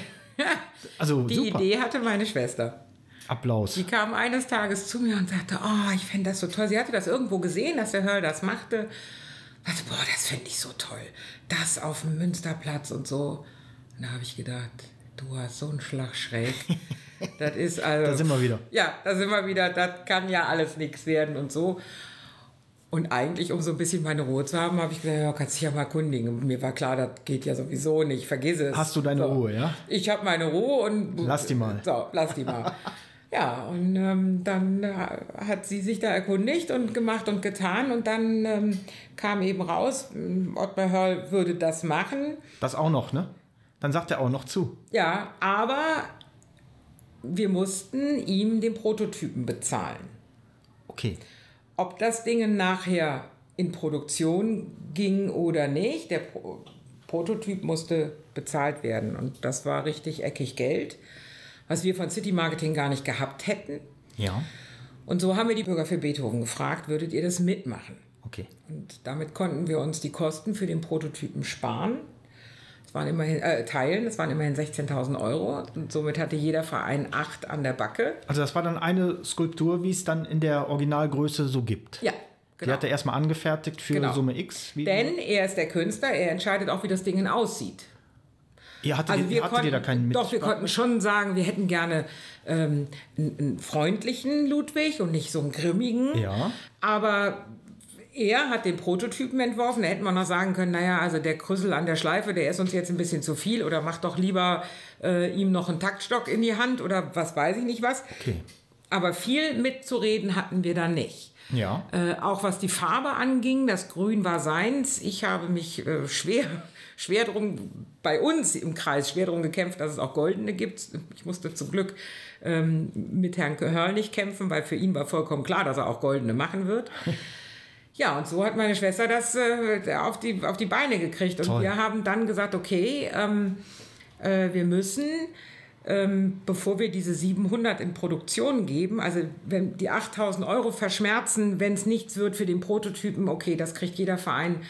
Also die super. Idee hatte meine Schwester. Applaus. Die kam eines Tages zu mir und sagte, oh, ich fände das so toll. Sie hatte das irgendwo gesehen, dass der Hörl das machte. Also, boah, das finde ich so toll. Das auf dem Münsterplatz und so. Und da habe ich gedacht, du hast so einen Schlag schräg. Das ist also. Da sind wir wieder. Ja, da sind wir wieder. Das kann ja alles nichts werden und so. Und eigentlich, um so ein bisschen meine Ruhe zu haben, habe ich gesagt, ja, kannst dich ja mal kundigen. Mir war klar, das geht ja sowieso nicht. Vergiss es. Hast du deine so. Ruhe, ja? Ich habe meine Ruhe und. Lass die mal. So, lass die mal. Ja, und ähm, dann äh, hat sie sich da erkundigt und gemacht und getan. Und dann ähm, kam eben raus, ähm, Ottmar Hörl würde das machen. Das auch noch, ne? Dann sagt er auch noch zu. Ja, aber wir mussten ihm den Prototypen bezahlen. Okay. Ob das Ding nachher in Produktion ging oder nicht, der Pro Prototyp musste bezahlt werden. Und das war richtig eckig Geld, was wir von City Marketing gar nicht gehabt hätten. Ja. Und so haben wir die Bürger für Beethoven gefragt, würdet ihr das mitmachen? Okay. Und damit konnten wir uns die Kosten für den Prototypen sparen. Es waren immerhin, äh, teilen, es waren immerhin 16.000 Euro. Und somit hatte jeder Verein acht an der Backe. Also das war dann eine Skulptur, wie es dann in der Originalgröße so gibt. Ja, Die hat er erstmal angefertigt für Genau. Summe X. Denn er ist der Künstler, er entscheidet auch, wie das Ding aussieht. ihr hattet, Also wir hattet konnten, ihr da keinen doch, wir Mitsprache? konnten schon sagen, wir hätten gerne ähm, einen, einen freundlichen Ludwig und nicht so einen grimmigen. Ja. Aber er hat den Prototypen entworfen. Da hätte man noch sagen können, naja, also der Krüssel an der Schleife, der ist uns jetzt ein bisschen zu viel oder macht doch lieber äh, ihm noch einen Taktstock in die Hand oder was weiß ich nicht was. Okay. Aber viel mitzureden hatten wir da nicht. Ja. Äh, auch was die Farbe anging, das Grün war seins. Ich habe mich äh, schwer, schwer drum, bei uns im Kreis schwer drum gekämpft, dass es auch goldene gibt. Ich musste zum Glück ähm, mit Herrn Hörl nicht kämpfen, weil für ihn war vollkommen klar, dass er auch goldene machen wird. Ja, und so hat meine Schwester das äh, auf, die, auf die Beine gekriegt. Und Toll. wir haben dann gesagt, okay, ähm, äh, wir müssen, ähm, bevor wir diese 700 in Produktion geben, also wenn die 8000 Euro verschmerzen, wenn es nichts wird für den Prototypen, okay, das kriegt jeder Verein.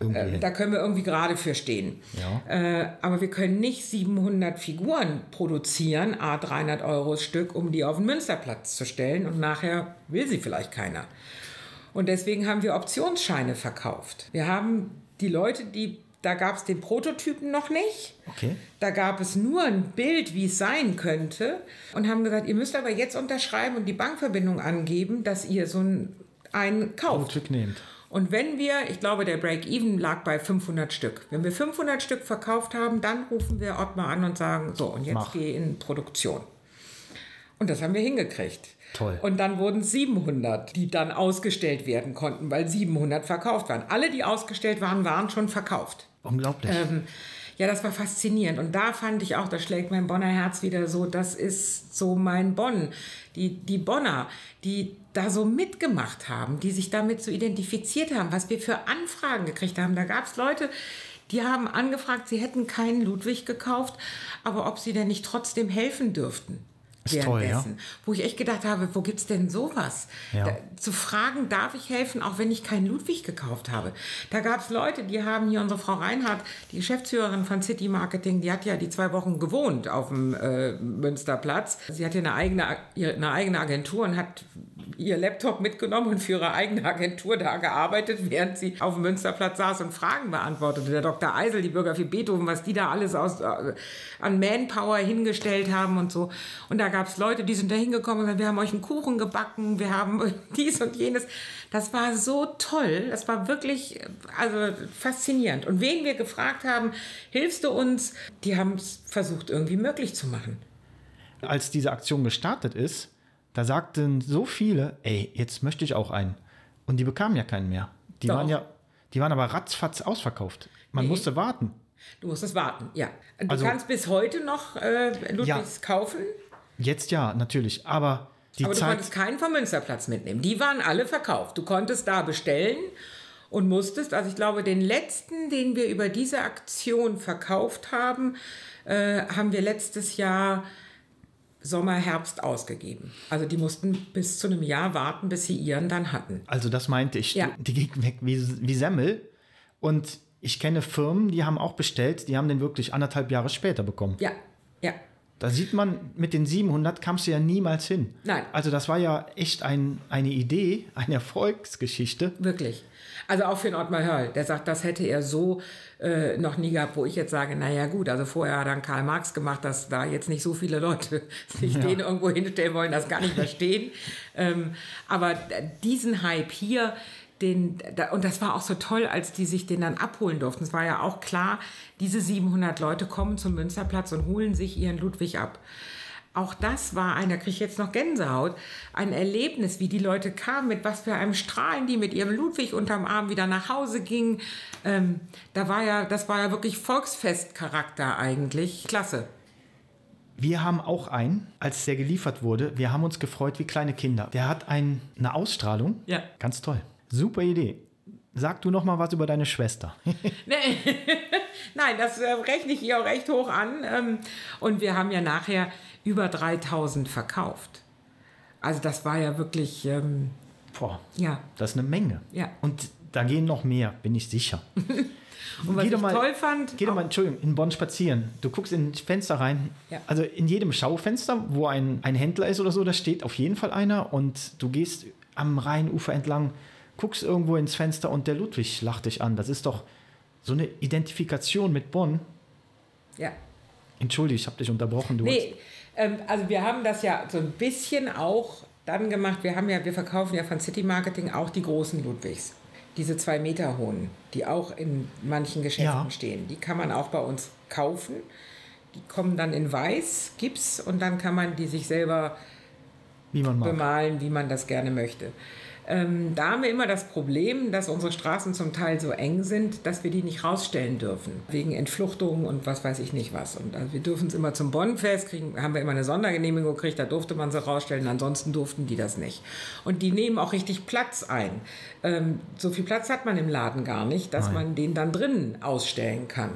Äh, da können wir irgendwie gerade für stehen. Ja. Äh, aber wir können nicht 700 Figuren produzieren, a 300 Euro Stück, um die auf den Münsterplatz zu stellen und nachher will sie vielleicht keiner. Und deswegen haben wir Optionsscheine verkauft. Wir haben die Leute, die, da gab es den Prototypen noch nicht. Okay. Da gab es nur ein Bild, wie es sein könnte. Und haben gesagt, ihr müsst aber jetzt unterschreiben und die Bankverbindung angeben, dass ihr so einen, einen kauft. Stück nehmt. Und wenn wir, ich glaube, der Break-Even lag bei 500 Stück. Wenn wir 500 Stück verkauft haben, dann rufen wir Ottmar an und sagen, so, und jetzt Mach. geh in Produktion. Und das haben wir hingekriegt. Toll. Und dann wurden es 700, die dann ausgestellt werden konnten, weil 700 verkauft waren. Alle, die ausgestellt waren, waren schon verkauft. Unglaublich. Ähm, ja, das war faszinierend. Und da fand ich auch, da schlägt mein Bonner Herz wieder so, das ist so mein Bonn. Die, die Bonner, die da so mitgemacht haben, die sich damit so identifiziert haben, was wir für Anfragen gekriegt haben. Da gab es Leute, die haben angefragt, sie hätten keinen Ludwig gekauft, aber ob sie denn nicht trotzdem helfen dürften. Ist toll, ja. währenddessen. Wo ich echt gedacht habe, wo gibt's denn sowas? Ja. Da, zu fragen, darf ich helfen, auch wenn ich keinen Ludwig gekauft habe. Da gab es Leute, die haben hier unsere Frau Reinhardt, die Geschäftsführerin von City Marketing, die hat ja die zwei Wochen gewohnt auf dem äh, Münsterplatz. Sie hatte eine eigene, eine eigene Agentur und hat ihr Laptop mitgenommen und für ihre eigene Agentur da gearbeitet, während sie auf dem Münsterplatz saß und Fragen beantwortete. Der Dr. Eisel, die Bürger für Beethoven, was die da alles aus, äh, an Manpower hingestellt haben und so. Und da gab es Leute, die sind da hingekommen und gesagt, wir haben euch einen Kuchen gebacken, wir haben dies und jenes. Das war so toll, das war wirklich also faszinierend. Und wen wir gefragt haben, hilfst du uns? Die haben es versucht irgendwie möglich zu machen. als diese Aktion gestartet ist, da sagten so viele, ey, jetzt möchte ich auch einen. Und die bekamen ja keinen mehr. Die Doch. waren ja, die waren aber ratzfatz ausverkauft. Man Nee. musste warten. Du musst es warten, ja. Du Also- kannst bis heute noch äh, Ludwigs Ja. kaufen, Jetzt ja, natürlich. Aber die aber du Zeit. konntest keinen vom Münsterplatz mitnehmen. Die waren alle verkauft. Du konntest da bestellen und musstest, also ich glaube, den letzten, den wir über diese Aktion verkauft haben, äh, haben wir letztes Jahr Sommer, Herbst ausgegeben. Also die mussten bis zu einem Jahr warten, bis sie ihren dann hatten. Also das meinte ich. Ja. Die ging weg wie, wie Semmel. Und ich kenne Firmen, die haben auch bestellt, die haben den wirklich anderthalb Jahre später bekommen. Ja, ja. Da sieht man, mit den 700 kamst du ja niemals hin. Nein. Also das war ja echt ein, eine Idee, eine Erfolgsgeschichte. Wirklich. Also auch für den Ottmar Hörl, der sagt, das hätte er so äh, noch nie gehabt, wo ich jetzt sage, naja gut, also vorher hat dann Karl Marx gemacht, dass da jetzt nicht so viele Leute sich den irgendwo hinstellen wollen, das gar nicht verstehen. ähm, aber diesen Hype hier, den, und das war auch so toll, als die sich den dann abholen durften. Es war ja auch klar, diese 700 Leute kommen zum Münsterplatz und holen sich ihren Ludwig ab. Auch das war ein, da kriege ich jetzt noch Gänsehaut, ein Erlebnis, wie die Leute kamen, mit was für einem Strahlen die mit ihrem Ludwig unterm Arm wieder nach Hause gingen. Ähm, da war ja, das war ja wirklich Volksfestcharakter eigentlich. Klasse. Wir haben auch einen, als der geliefert wurde, wir haben uns gefreut wie kleine Kinder. Der hat ein, eine Ausstrahlung. Ja. Ganz toll. Super Idee. Sag du noch mal was über deine Schwester. Nee. Nein, das äh, rechne ich ihr auch recht hoch an. Ähm, und wir haben ja nachher über 3000 verkauft. Also das war ja wirklich, ähm, Boah, ja. das ist eine Menge. Ja. Und da gehen noch mehr, bin ich sicher. Und was Geh ich mal- toll fand, Geh doch mal, Entschuldigung, in Bonn spazieren. Du guckst in das Fenster rein. Ja. Also in jedem Schaufenster, wo ein, ein Händler ist oder so, da steht auf jeden Fall einer. Und du gehst am Rheinufer entlang, guckst irgendwo ins Fenster und der Ludwig lacht dich an. Das ist doch so eine Identifikation mit Bonn. ja. Entschuldige, ich habe dich unterbrochen. Du Nee, ähm, also wir haben das ja so ein bisschen auch dann gemacht. Wir haben ja, wir verkaufen ja von City Marketing auch die großen Ludwigs. Diese zwei Meter hohen, die auch in manchen Geschäften Ja. stehen. Die kann man auch bei uns kaufen. Die kommen dann in Weiß, Gips und dann kann man die sich selber wie bemalen, wie man das gerne möchte. Ähm, da haben wir immer das Problem, dass unsere Straßen zum Teil so eng sind, dass wir die nicht rausstellen dürfen. Wegen Entfluchtung und was weiß ich nicht was. Und also wir dürfen es immer zum Bonnfest kriegen, haben wir immer eine Sondergenehmigung gekriegt, da durfte man sie rausstellen, ansonsten durften die das nicht. Und die nehmen auch richtig Platz ein. Ähm, so viel Platz hat man im Laden gar nicht, dass man den dann drinnen ausstellen kann.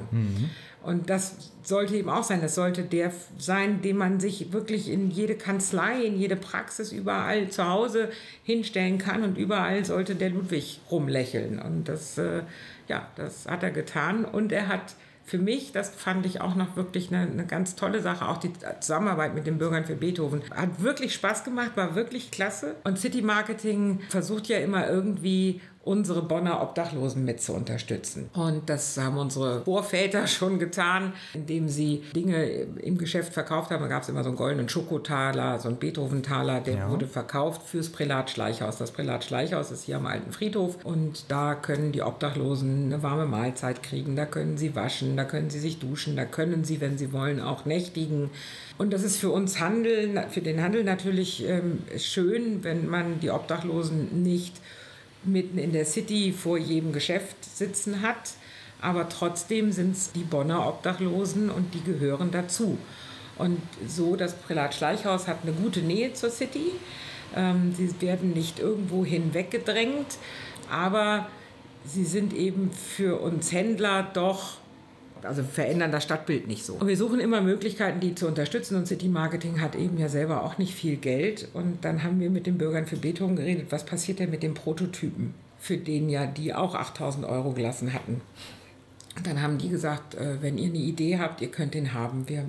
Und das sollte eben auch sein. Das sollte der sein, den man sich wirklich in jede Kanzlei, in jede Praxis, überall zu Hause hinstellen kann. Und überall sollte der Ludwig rumlächeln. Und das, äh, ja, das hat er getan. Und er hat für mich, das fand ich auch noch wirklich eine, eine ganz tolle Sache, auch die Zusammenarbeit mit den Bürgern für Beethoven. Hat wirklich Spaß gemacht, war wirklich klasse. Und City Marketing versucht ja immer irgendwie unsere Bonner Obdachlosen mit zu unterstützen. Und das haben unsere Vorväter schon getan, indem sie Dinge im Geschäft verkauft haben. Da gab es immer so einen goldenen Schokotaler, so einen Beethoven-Taler, der Ja. wurde verkauft fürs Prälat Schleichhaus. Das Prälat Schleichhaus ist hier am alten Friedhof und da können die Obdachlosen eine warme Mahlzeit kriegen, da können sie waschen, da können sie sich duschen, da können sie, wenn sie wollen, auch nächtigen. Und das ist für uns Handel, für den Handel natürlich ähm, schön, wenn man die Obdachlosen nicht mitten in der City vor jedem Geschäft sitzen hat. Aber trotzdem sind es die Bonner Obdachlosen und die gehören dazu. Und so, das Prälat Schleichhaus hat eine gute Nähe zur City. Ähm, sie werden nicht irgendwo hinweggedrängt, aber sie sind eben für uns Händler doch also verändern das Stadtbild nicht so. Und wir suchen immer Möglichkeiten, die zu unterstützen. Und City Marketing hat eben ja selber auch nicht viel Geld. Und dann haben wir mit den Bürgern für Beethoven geredet, was passiert denn mit dem Prototypen, für den ja die auch 8000 Euro gelassen hatten. Und dann haben die gesagt, äh, wenn ihr eine Idee habt, ihr könnt den haben. Wir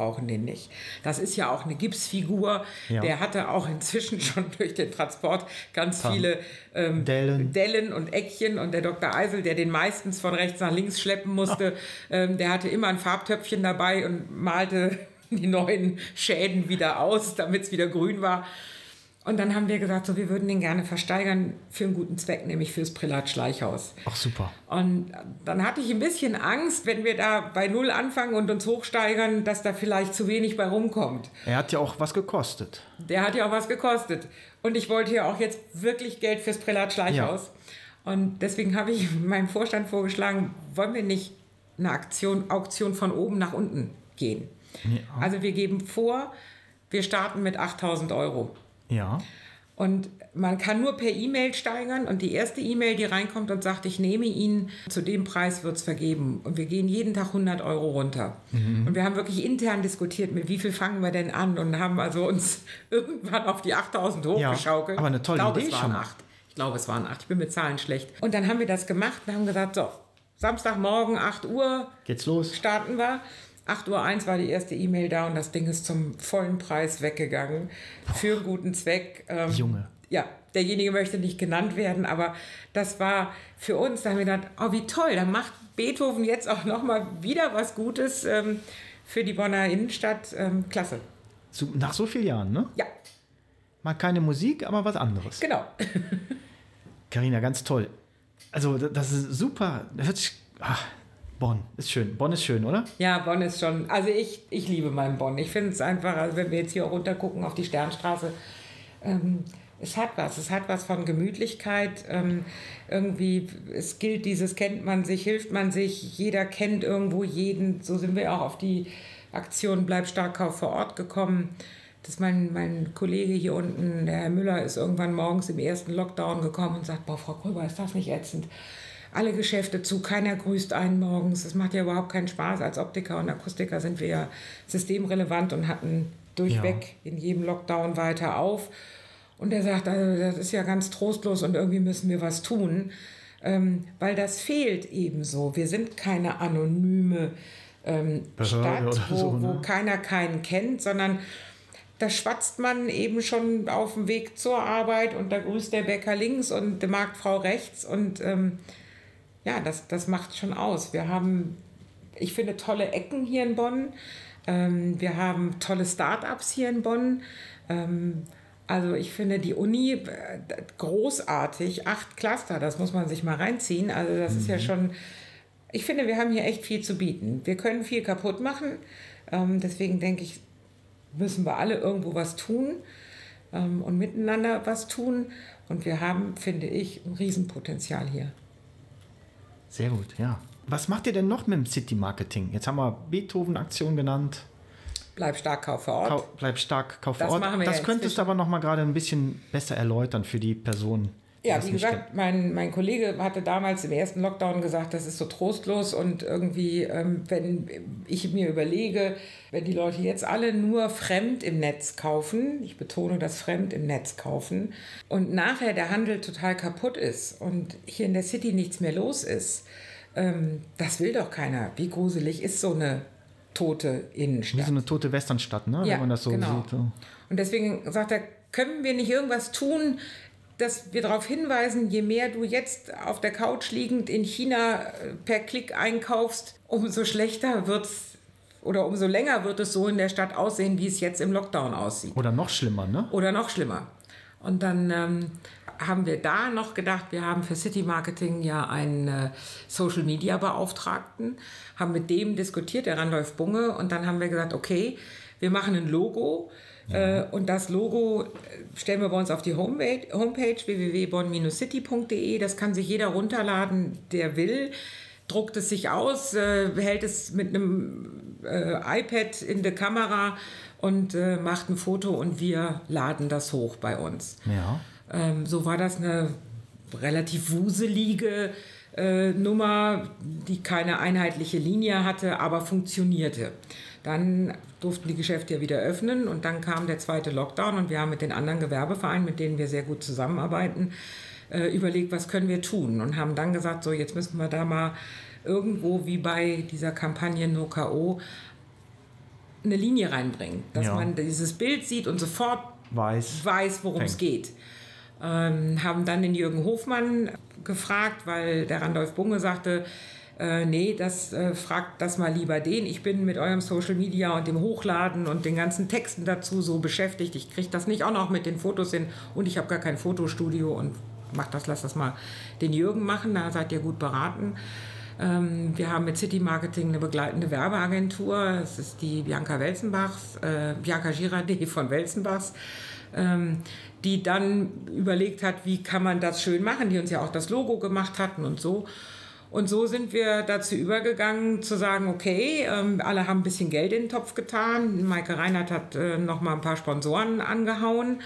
brauchen den nicht. Das ist ja auch eine Gipsfigur. Ja. Der hatte auch inzwischen schon durch den Transport ganz Pan- viele ähm, Dellen. Dellen und Eckchen und der Dr. Eisel, der den meistens von rechts nach links schleppen musste, ähm, der hatte immer ein Farbtöpfchen dabei und malte die neuen Schäden wieder aus, damit es wieder grün war. Und dann haben wir gesagt, so, wir würden den gerne versteigern für einen guten Zweck, nämlich fürs Prälat Schleichhaus. Ach super. Und dann hatte ich ein bisschen Angst, wenn wir da bei Null anfangen und uns hochsteigern, dass da vielleicht zu wenig bei rumkommt. Er hat ja auch was gekostet. Der hat ja auch was gekostet. Und ich wollte ja auch jetzt wirklich Geld fürs Prälat Schleichhaus. Und deswegen habe ich meinem Vorstand vorgeschlagen, wollen wir nicht eine Aktion, Auktion von oben nach unten gehen? Ja. Also wir geben vor, wir starten mit 8000 Euro. Ja. Und man kann nur per E-Mail steigern und die erste E-Mail, die reinkommt und sagt, ich nehme ihn, zu dem Preis wird es vergeben. Und wir gehen jeden Tag 100 Euro runter. Mhm. Und wir haben wirklich intern diskutiert, mit wie viel fangen wir denn an und haben also uns irgendwann auf die 8000 hochgeschaukelt. aber eine tolle ich glaube, Idee es waren schon acht. Ich glaube, es waren acht. Ich bin mit Zahlen schlecht. Und dann haben wir das gemacht und haben gesagt, so, Samstagmorgen 8 Uhr, Geht's los? starten wir. 8.01 Uhr war die erste E-Mail da und das Ding ist zum vollen Preis weggegangen. Für einen guten Zweck. Ähm, Junge. Ja, derjenige möchte nicht genannt werden, aber das war für uns, da haben wir gedacht, oh wie toll, da macht Beethoven jetzt auch nochmal wieder was Gutes ähm, für die Bonner Innenstadt. Ähm, klasse. Nach so vielen Jahren, ne? Ja, Mal keine Musik, aber was anderes. genau. Karina, ganz toll. Also, das ist super. Das hört sich. Ach, Bonn ist schön. Bonn ist schön, oder? Ja, Bonn ist schon, also ich, ich liebe meinen Bonn. Ich finde es einfach, also wenn wir jetzt hier runter gucken auf die Sternstraße, ähm, es hat was, es hat was von Gemütlichkeit. Ähm, irgendwie, es gilt dieses, kennt man sich, hilft man sich, jeder kennt irgendwo jeden. So sind wir auch auf die Aktion Bleib stark Kauf vor Ort gekommen. Das ist mein, mein Kollege hier unten, der Herr Müller, ist irgendwann morgens im ersten Lockdown gekommen und sagt, boah, Frau Kröber, ist das nicht ätzend? Alle Geschäfte zu, keiner grüßt einen morgens. Das macht ja überhaupt keinen Spaß. Als Optiker und Akustiker sind wir ja systemrelevant und hatten durchweg in jedem Lockdown weiter auf. Und er sagt, also das ist ja ganz trostlos und irgendwie müssen wir was tun, ähm, weil das fehlt ebenso. Wir sind keine anonyme ähm, Stadt, wo, so, ne? wo keiner keinen kennt, sondern da schwatzt man eben schon auf dem Weg zur Arbeit und da grüßt der Bäcker links und die Marktfrau rechts und ähm, ja, das, das macht schon aus. Wir haben, ich finde, tolle Ecken hier in Bonn. Ähm, wir haben tolle Start-ups hier in Bonn. Ähm, also ich finde die Uni äh, großartig. Acht Cluster, das muss man sich mal reinziehen. Also das ist ja schon, ich finde, wir haben hier echt viel zu bieten. Wir können viel kaputt machen. Ähm, deswegen denke ich, müssen wir alle irgendwo was tun ähm, und miteinander was tun. Und wir haben, finde ich, ein Riesenpotenzial hier. Sehr gut, ja. Was macht ihr denn noch mit dem City Marketing? Jetzt haben wir Beethoven-Aktion genannt. Bleib stark, kauf vor Ort. Kau, bleib stark, kauf vor Das Ort. machen wir das ja könntest du aber noch mal gerade ein bisschen besser erläutern für die Person. Ja, wie gesagt, mein, mein Kollege hatte damals im ersten Lockdown gesagt, das ist so trostlos und irgendwie, ähm, wenn ich mir überlege, wenn die Leute jetzt alle nur fremd im Netz kaufen, ich betone das fremd im Netz kaufen, und nachher der Handel total kaputt ist und hier in der City nichts mehr los ist, ähm, das will doch keiner. Wie gruselig ist so eine tote Wie Innenstadt? so eine tote Westernstadt, ne? Ja, Wenn man das so genau. sieht. so. Und deswegen sagt er, können wir nicht irgendwas tun, dass wir darauf hinweisen, je mehr du jetzt auf der Couch liegend in China äh, per Klick einkaufst, umso schlechter wird's oder umso länger wird es so in der Stadt aussehen, wie es jetzt im Lockdown aussieht. Oder noch schlimmer, ne? Oder noch schlimmer. Und dann ähm, haben wir da noch gedacht, wir haben für City Marketing ja einen äh, Social Media Beauftragten, haben mit dem diskutiert, der Randolph Bunge, und dann haben wir gesagt, okay, wir machen ein Logo. Äh, und das Logo äh, stellen wir bei uns auf die Homepage, Homepage www.bonn-city.de. Das kann sich jeder runterladen, der will. Druckt es sich aus, äh, hält es mit einem iPad in die Kamera und macht ein Foto und wir laden das hoch bei uns. Ja. Ähm, so war das eine relativ wuselige Nummer, die keine einheitliche Linie hatte, aber funktionierte. Dann durften die Geschäfte ja wieder öffnen und dann kam der zweite Lockdown und wir haben mit den anderen Gewerbevereinen, mit denen wir sehr gut zusammenarbeiten, äh, überlegt, was können wir tun und haben dann gesagt, so jetzt müssen wir da mal irgendwo wie bei dieser Kampagne No KO eine Linie reinbringen, dass Ja. man dieses Bild sieht und sofort Weiß. weiß, worum es geht. Ähm, haben dann den Jürgen Hofmann gefragt, weil der Randolph Bunge sagte, Äh, nee, das äh, fragt das mal lieber den. Ich bin mit eurem Social Media und dem Hochladen und den ganzen Texten dazu so beschäftigt. Ich kriege das nicht auch noch mit den Fotos hin und ich habe gar kein Fotostudio und mach das, lass das mal den Jürgen machen, da seid ihr gut beraten. Ähm, wir haben mit City Marketing eine begleitende Werbeagentur. Das ist die Bianca Welzenbachs, äh, Bianca Girardet von Welzenbachs. Ähm, die dann überlegt hat, wie kann man das schön machen, die uns ja auch das Logo gemacht hatten und so. Und so sind wir dazu übergegangen zu sagen, okay, ähm, alle haben ein bisschen Geld in den Topf getan. Maike Reinhardt hat äh, noch mal ein paar Sponsoren angehauen,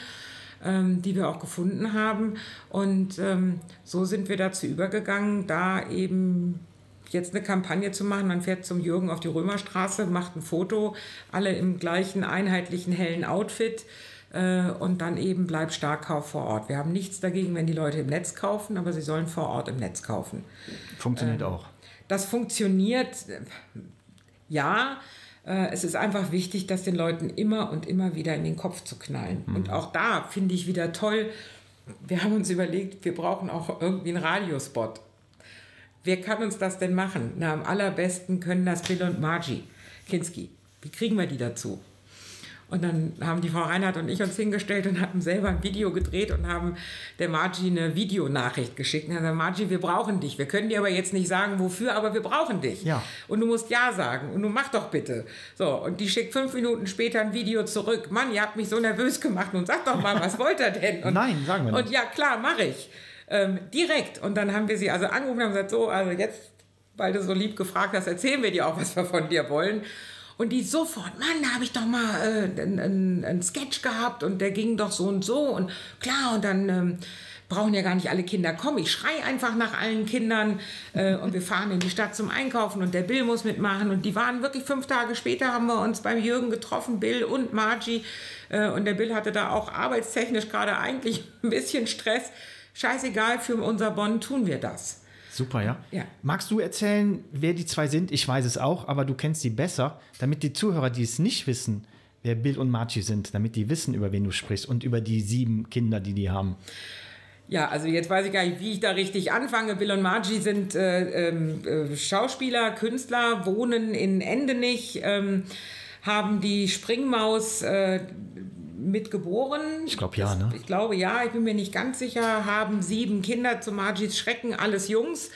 ähm, die wir auch gefunden haben. Und ähm, so sind wir dazu übergegangen, da eben jetzt eine Kampagne zu machen. Man fährt zum Jürgen auf die Römerstraße, macht ein Foto, alle im gleichen einheitlichen hellen Outfit äh, und dann eben bleib stark, kauf vor Ort. Wir haben nichts dagegen, wenn die Leute im Netz kaufen, aber sie sollen vor Ort im Netz kaufen. Funktioniert ähm, auch. Das funktioniert, ja. Äh, es ist einfach wichtig, das den Leuten immer und immer wieder in den Kopf zu knallen. Mhm. Und auch da finde ich wieder toll, wir haben uns überlegt, wir brauchen auch irgendwie einen Radiospot. Wer kann uns das denn machen? Na, am allerbesten können das Bill und Margie Kinski. Wie kriegen wir die dazu? Und dann haben die Frau Reinhardt und ich uns hingestellt und haben selber ein Video gedreht und haben der Margie eine Videonachricht geschickt. Und dann Margie, wir brauchen dich. Wir können dir aber jetzt nicht sagen, wofür, aber wir brauchen dich. Ja. Und du musst Ja sagen. Und du mach doch bitte. So, und die schickt fünf Minuten später ein Video zurück. Mann, ihr habt mich so nervös gemacht. Und sag doch mal, was wollt ihr denn? Und, Nein, sagen wir nicht. Und ja, klar, mache ich. Ähm, direkt. Und dann haben wir sie also angerufen und haben gesagt, so, also jetzt, weil du so lieb gefragt hast, erzählen wir dir auch, was wir von dir wollen. Und die sofort, Mann, da habe ich doch mal äh, einen, einen Sketch gehabt und der ging doch so und so und klar und dann ähm, brauchen ja gar nicht alle Kinder kommen. Ich schrei einfach nach allen Kindern äh, und wir fahren in die Stadt zum Einkaufen und der Bill muss mitmachen und die waren wirklich fünf Tage später haben wir uns beim Jürgen getroffen, Bill und Margie äh, und der Bill hatte da auch arbeitstechnisch gerade eigentlich ein bisschen Stress. Scheißegal, für unser Bonn tun wir das. Super, ja? Ja. Magst du erzählen, wer die zwei sind? Ich weiß es auch, aber du kennst sie besser, damit die Zuhörer, die es nicht wissen, wer Bill und Marci sind, damit die wissen, über wen du sprichst und über die sieben Kinder, die die haben. Ja, also jetzt weiß ich gar nicht, wie ich da richtig anfange. Bill und Margie sind äh, äh, Schauspieler, Künstler, wohnen in Endenich, ähm, haben die Springmaus äh, mitgeboren. Ich glaube ja, ne? Ich glaube ja, ich bin mir nicht ganz sicher. Haben sieben Kinder zu Margis Schrecken, alles Jungs.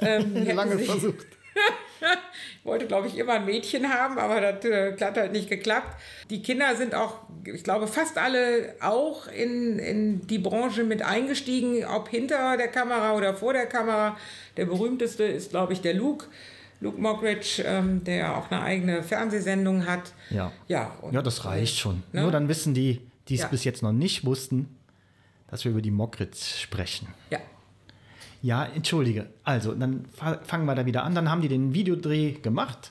Ähm, Lange versucht. ich wollte, glaube ich, immer ein Mädchen haben, aber das äh, hat halt nicht geklappt. Die Kinder sind auch, ich glaube, fast alle auch in, in die Branche mit eingestiegen, ob hinter der Kamera oder vor der Kamera. Der berühmteste ist, glaube ich, der Luke. Luke Mockridge, ähm, der auch eine eigene Fernsehsendung hat. Ja, ja, und, ja das reicht schon. Ne? Nur dann wissen die, die es ja. bis jetzt noch nicht wussten, dass wir über die Mockridge sprechen. Ja. Ja, entschuldige. Also, dann fangen wir da wieder an. Dann haben die den Videodreh gemacht.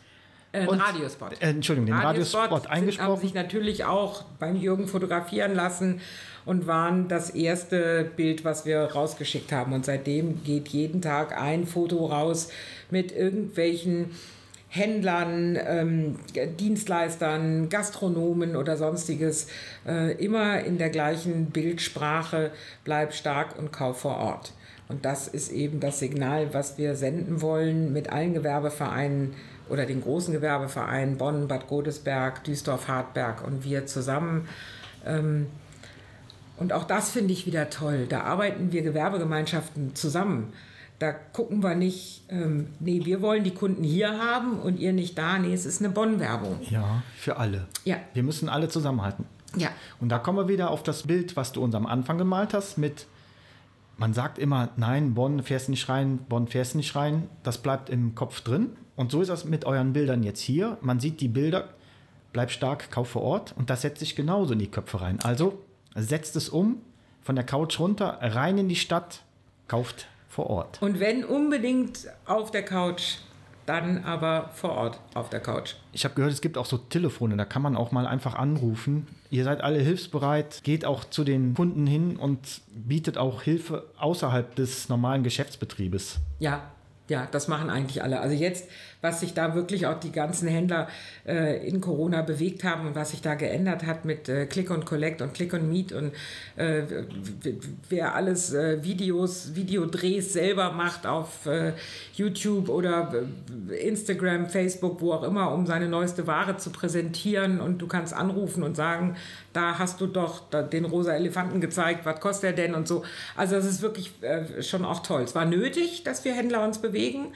Äh, und, Radiospot. Äh, Entschuldigung, den Radiospot, Radiospot eingesprochen. Haben sich natürlich auch beim Jürgen fotografieren lassen und waren das erste Bild, was wir rausgeschickt haben. Und seitdem geht jeden Tag ein Foto raus mit irgendwelchen Händlern, ähm, Dienstleistern, Gastronomen oder sonstiges, äh, immer in der gleichen Bildsprache, bleib stark und kauf vor Ort. Und das ist eben das Signal, was wir senden wollen mit allen Gewerbevereinen oder den großen Gewerbevereinen Bonn, Bad Godesberg, Duisdorf, Hartberg und wir zusammen. Ähm, und auch das finde ich wieder toll. Da arbeiten wir Gewerbegemeinschaften zusammen. Da gucken wir nicht, ähm, nee, wir wollen die Kunden hier haben und ihr nicht da. Nee, es ist eine Bonn-Werbung. Ja, für alle. Ja. Wir müssen alle zusammenhalten. Ja. Und da kommen wir wieder auf das Bild, was du uns am Anfang gemalt hast, mit, man sagt immer, nein, Bonn fährst nicht rein, Bonn fährst nicht rein. Das bleibt im Kopf drin. Und so ist das mit euren Bildern jetzt hier. Man sieht die Bilder, bleib stark, kauf vor Ort. Und das setzt sich genauso in die Köpfe rein. Also setzt es um, von der Couch runter, rein in die Stadt, kauft vor Ort. Und wenn unbedingt auf der Couch, dann aber vor Ort auf der Couch. Ich habe gehört, es gibt auch so Telefone, da kann man auch mal einfach anrufen. Ihr seid alle hilfsbereit, geht auch zu den Kunden hin und bietet auch Hilfe außerhalb des normalen Geschäftsbetriebes. Ja, Ja, das machen eigentlich alle. Also jetzt, was sich da wirklich auch die ganzen Händler äh, in Corona bewegt haben und was sich da geändert hat mit äh, Click und Collect und Click und Meet und äh, wer alles äh, Videos, Videodrehs selber macht auf äh, YouTube oder äh, Instagram, Facebook, wo auch immer, um seine neueste Ware zu präsentieren und du kannst anrufen und sagen, da hast du doch den rosa Elefanten gezeigt, was kostet er denn und so. Also das ist wirklich schon auch toll. Es war nötig, dass wir Händler uns bewegen.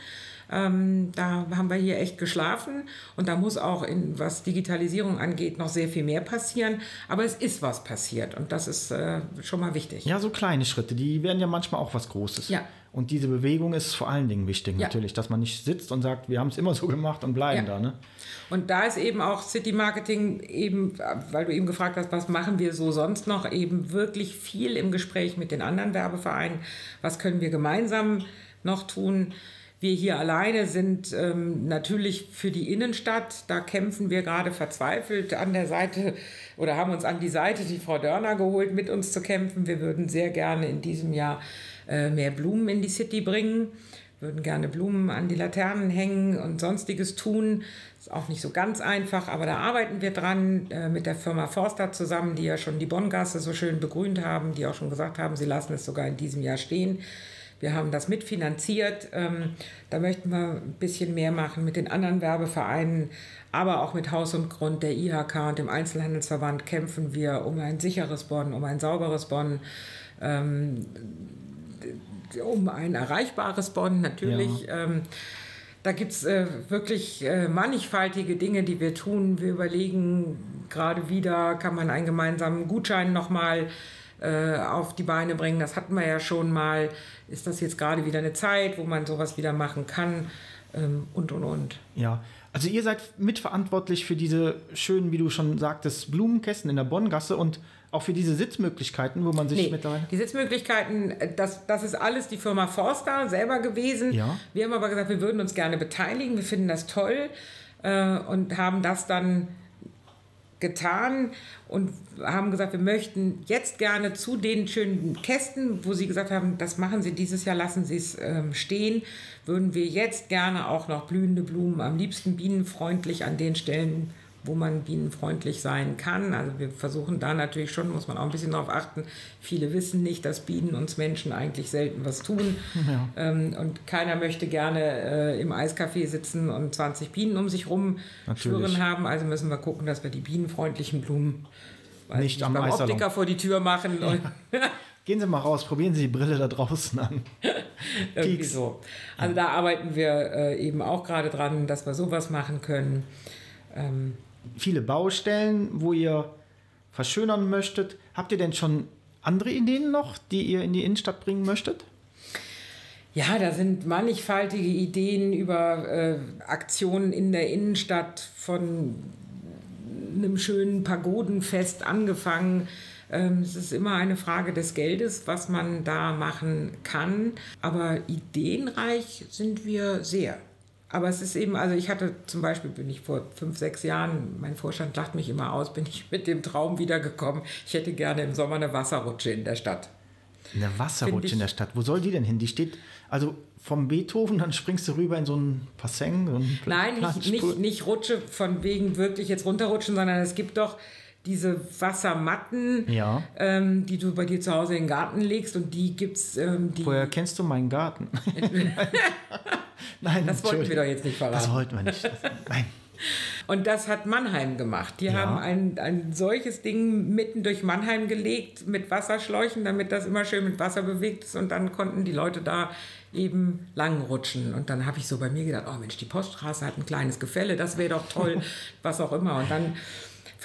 Ähm, da haben wir hier echt geschlafen und da muss auch, in, was Digitalisierung angeht, noch sehr viel mehr passieren. Aber es ist was passiert und das ist äh, schon mal wichtig. Ja, so kleine Schritte, die werden ja manchmal auch was Großes. Ja. Und diese Bewegung ist vor allen Dingen wichtig, ja. natürlich, dass man nicht sitzt und sagt, wir haben es immer so gemacht und bleiben ja. da. Ne? Und da ist eben auch City Marketing eben, weil du eben gefragt hast, was machen wir so sonst noch, eben wirklich viel im Gespräch mit den anderen Werbevereinen. Was können wir gemeinsam noch tun? Wir hier alleine sind ähm, natürlich für die Innenstadt. Da kämpfen wir gerade verzweifelt an der Seite oder haben uns an die Seite die Frau Dörner geholt, mit uns zu kämpfen. Wir würden sehr gerne in diesem Jahr äh, mehr Blumen in die City bringen, würden gerne Blumen an die Laternen hängen und sonstiges tun. Ist auch nicht so ganz einfach, aber da arbeiten wir dran äh, mit der Firma Forster zusammen, die ja schon die Bonngasse so schön begrünt haben, die auch schon gesagt haben, sie lassen es sogar in diesem Jahr stehen. Wir haben das mitfinanziert. Ähm, da möchten wir ein bisschen mehr machen mit den anderen Werbevereinen, aber auch mit Haus und Grund, der IHK und dem Einzelhandelsverband kämpfen wir um ein sicheres Bonn, um ein sauberes Bonn. Ähm, um ein erreichbares Bonn natürlich. Ja. Ähm, da gibt es äh, wirklich äh, mannigfaltige Dinge, die wir tun. Wir überlegen gerade wieder, kann man einen gemeinsamen Gutschein nochmal äh, auf die Beine bringen. Das hatten wir ja schon mal. Ist das jetzt gerade wieder eine Zeit, wo man sowas wieder machen kann? Ähm, und, und, und. Ja, also ihr seid mitverantwortlich für diese schönen, wie du schon sagtest, Blumenkästen in der Bonngasse und auch für diese Sitzmöglichkeiten, wo man sich nee, mittlerweile. Die Sitzmöglichkeiten, äh, das, das ist alles die Firma Forster selber gewesen. Ja. Wir haben aber gesagt, wir würden uns gerne beteiligen, wir finden das toll äh, und haben das dann getan und haben gesagt, wir möchten jetzt gerne zu den schönen Kästen, wo sie gesagt haben, das machen sie dieses Jahr, lassen sie es ähm, stehen, würden wir jetzt gerne auch noch blühende Blumen, am liebsten bienenfreundlich an den Stellen wo man bienenfreundlich sein kann. Also wir versuchen da natürlich schon, muss man auch ein bisschen darauf achten. Viele wissen nicht, dass Bienen uns Menschen eigentlich selten was tun. Ja. Ähm, und keiner möchte gerne äh, im Eiscafé sitzen und 20 Bienen um sich rum schwirren haben. Also müssen wir gucken, dass wir die bienenfreundlichen Blumen nicht, nicht am beim Eissalon. Optiker vor die Tür machen. Ja. Gehen Sie mal raus, probieren Sie die Brille da draußen an. Irgendwie so. Also da arbeiten wir äh, eben auch gerade dran, dass wir sowas machen können. Ähm, viele Baustellen, wo ihr verschönern möchtet. Habt ihr denn schon andere Ideen noch, die ihr in die Innenstadt bringen möchtet? Ja, da sind mannigfaltige Ideen über äh, Aktionen in der Innenstadt von einem schönen Pagodenfest angefangen. Ähm, es ist immer eine Frage des Geldes, was man da machen kann. Aber ideenreich sind wir sehr. Aber es ist eben, also ich hatte zum Beispiel, bin ich vor fünf, sechs Jahren, mein Vorstand lacht mich immer aus, bin ich mit dem Traum wiedergekommen, ich hätte gerne im Sommer eine Wasserrutsche in der Stadt. Eine Wasserrutsche in der Stadt. Wo soll die denn hin? Die steht also vom Beethoven, dann springst du rüber in so ein Passeng. So ein Nein, nicht, nicht, nicht Rutsche von wegen wirklich jetzt runterrutschen, sondern es gibt doch diese Wassermatten, ja. ähm, die du bei dir zu Hause in den Garten legst und die gibt's. Ähm, die Woher kennst du meinen Garten? Nein, das wollten wir doch jetzt nicht verraten. Das wollten wir nicht. Nein. Und das hat Mannheim gemacht. Die ja. haben ein, ein solches Ding mitten durch Mannheim gelegt mit Wasserschläuchen, damit das immer schön mit Wasser bewegt ist. Und dann konnten die Leute da eben lang rutschen. Und dann habe ich so bei mir gedacht, oh Mensch, die Poststraße hat ein kleines Gefälle, das wäre doch toll, was auch immer. Und dann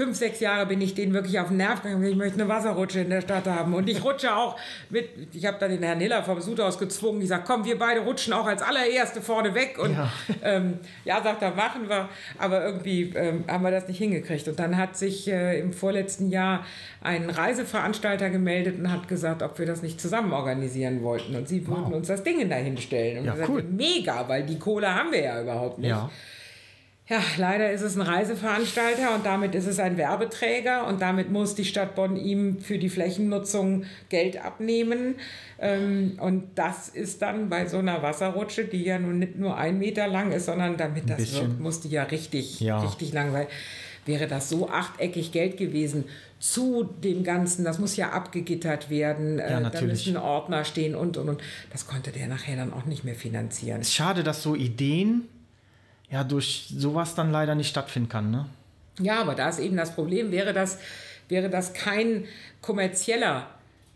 fünf, sechs Jahre bin ich denen wirklich auf den Nerv gegangen. Ich möchte eine Wasserrutsche in der Stadt haben. Und ich rutsche auch mit, ich habe dann den Herrn Hiller vom Sudhaus gezwungen. Ich sage, komm, wir beide rutschen auch als allererste vorne weg. Und ja, ähm, ja sagt er, machen wir. Aber irgendwie ähm, haben wir das nicht hingekriegt. Und dann hat sich äh, im vorletzten Jahr ein Reiseveranstalter gemeldet und hat gesagt, ob wir das nicht zusammen organisieren wollten. Und sie würden wow. uns das Ding dahin stellen. Und ja, gesagt, cool. mega, weil die Kohle haben wir ja überhaupt nicht. Ja. Ja, leider ist es ein Reiseveranstalter und damit ist es ein Werbeträger und damit muss die Stadt Bonn ihm für die Flächennutzung Geld abnehmen. Ähm, und das ist dann bei so einer Wasserrutsche, die ja nun nicht nur ein Meter lang ist, sondern damit das wirkt, muss die ja richtig, Ja. richtig lang, weil wäre das so achteckig Geld gewesen zu dem Ganzen, das muss ja abgegittert werden, äh, da müssen Ordner stehen und, und, und. Das konnte der nachher dann auch nicht mehr finanzieren. Es ist schade, dass so Ideen ja durch sowas dann leider nicht stattfinden kann, ne? Ja, aber da ist eben das Problem, wäre das, wäre das kein kommerzieller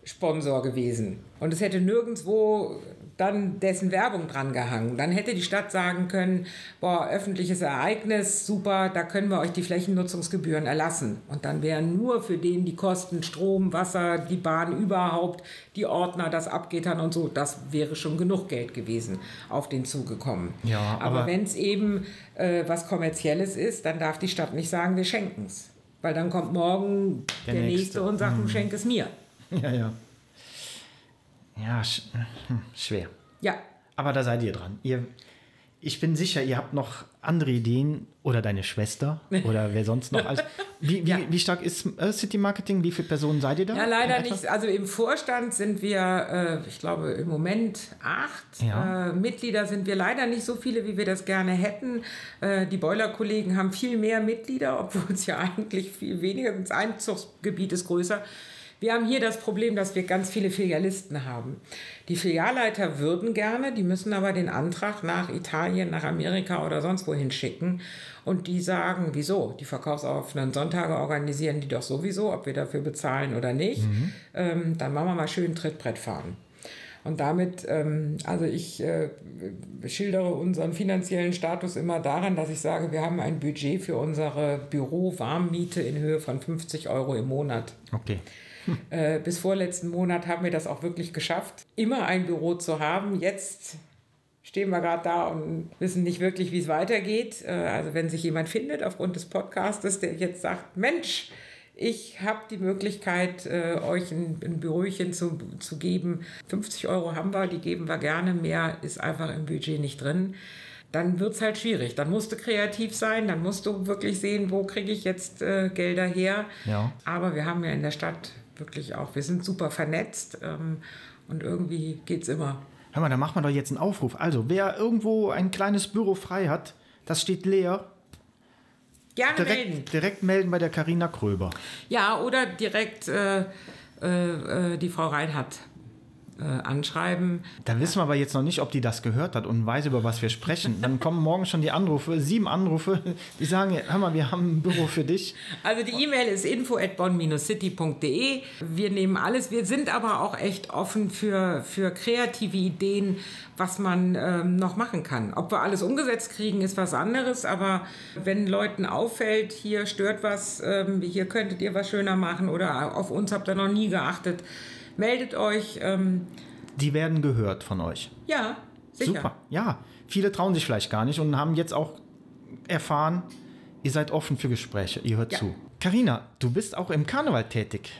Sponsor gewesen. Und es hätte nirgendwo dann dessen Werbung dran gehangen. Dann hätte die Stadt sagen können, boah, öffentliches Ereignis, super, da können wir euch die Flächennutzungsgebühren erlassen. Und dann wären nur für den die Kosten Strom, Wasser, die Bahn überhaupt, die Ordner, das Abgittern und so, das wäre schon genug Geld gewesen auf den zugekommen. Ja, aber aber- wenn es eben äh, was Kommerzielles ist, dann darf die Stadt nicht sagen, wir schenken es. Weil dann kommt morgen der, Der Nächste. Nächste. und sagt, du schenk es mir. Ja, ja. Ja, sch hm, schwer. Ja, Aber da seid ihr dran. Ihr, ich bin sicher, ihr habt noch andere Ideen oder deine Schwester oder wer sonst noch. Also, wie, wie, Ja. wie stark ist äh, City Marketing? Wie viele Personen seid ihr da? Ja, leider nicht. Also im Vorstand sind wir, äh, ich glaube, im Moment acht. Ja. Äh, Mitglieder sind wir leider nicht so viele, wie wir das gerne hätten. Die Boiler-Kollegen haben viel mehr Mitglieder, obwohl es ja eigentlich viel weniger Das Einzugsgebiet ist größer. Wir haben hier das Problem, dass wir ganz viele Filialisten haben. Die Filialleiter würden gerne, die müssen aber den Antrag nach Italien, nach Amerika oder sonst wohin schicken. Und die sagen, wieso? Die verkaufsoffenen Sonntage organisieren die doch sowieso, ob wir dafür bezahlen oder nicht. Ähm, dann machen wir mal schön Trittbrett fahren. Und damit, ähm, also ich äh, schildere unseren finanziellen Status immer daran, dass ich sage, wir haben ein Budget für unsere Büro-Warmmiete in Höhe von 50 Euro im Monat. Okay. Äh, bis vorletzten Monat haben wir das auch wirklich geschafft, immer ein Büro zu haben. Jetzt stehen wir gerade da und wissen nicht wirklich, wie es weitergeht. Äh, also wenn sich jemand findet aufgrund des Podcastes, der jetzt sagt, Mensch, ich habe die Möglichkeit, äh, euch ein, ein Büröchen zu, zu geben. 50 Euro haben wir, die geben wir gerne. Mehr ist einfach im Budget nicht drin. Dann wird es halt schwierig. Dann musst du kreativ sein, dann musst du wirklich sehen, wo kriege ich jetzt äh, Gelder her. Ja. Aber wir haben ja in der Stadt wirklich auch, wir sind super vernetzt ähm, und irgendwie geht es immer. Hör mal, da machen wir doch jetzt einen Aufruf. Also, wer irgendwo ein kleines Büro frei hat, das steht leer, Gerne melden. direkt, direkt melden bei der Karina Kröber. Ja, oder direkt äh, äh, äh, die Frau Reinhardt äh, anschreiben. Da wissen wir aber jetzt noch nicht, ob die das gehört hat und weiß, über was wir sprechen. Dann kommen morgen schon die Anrufe, sieben Anrufe, die sagen, hör mal, wir haben ein Büro für dich. Also die E-Mail ist info@bonn-city.de. Wir nehmen alles. Wir sind aber auch echt offen für, für kreative Ideen, was man ähm, noch machen kann. Ob wir alles umgesetzt kriegen, ist was anderes. Aber wenn Leuten auffällt, hier stört was, ähm, hier könntet ihr was schöner machen oder auf uns habt ihr noch nie geachtet, meldet euch. Ähm, Die werden gehört von euch. ja, sicher. Super. Ja, viele trauen sich vielleicht gar nicht und haben jetzt auch erfahren, ihr seid offen für Gespräche, ihr hört Ja. zu. Karina, du bist auch im Karneval tätig.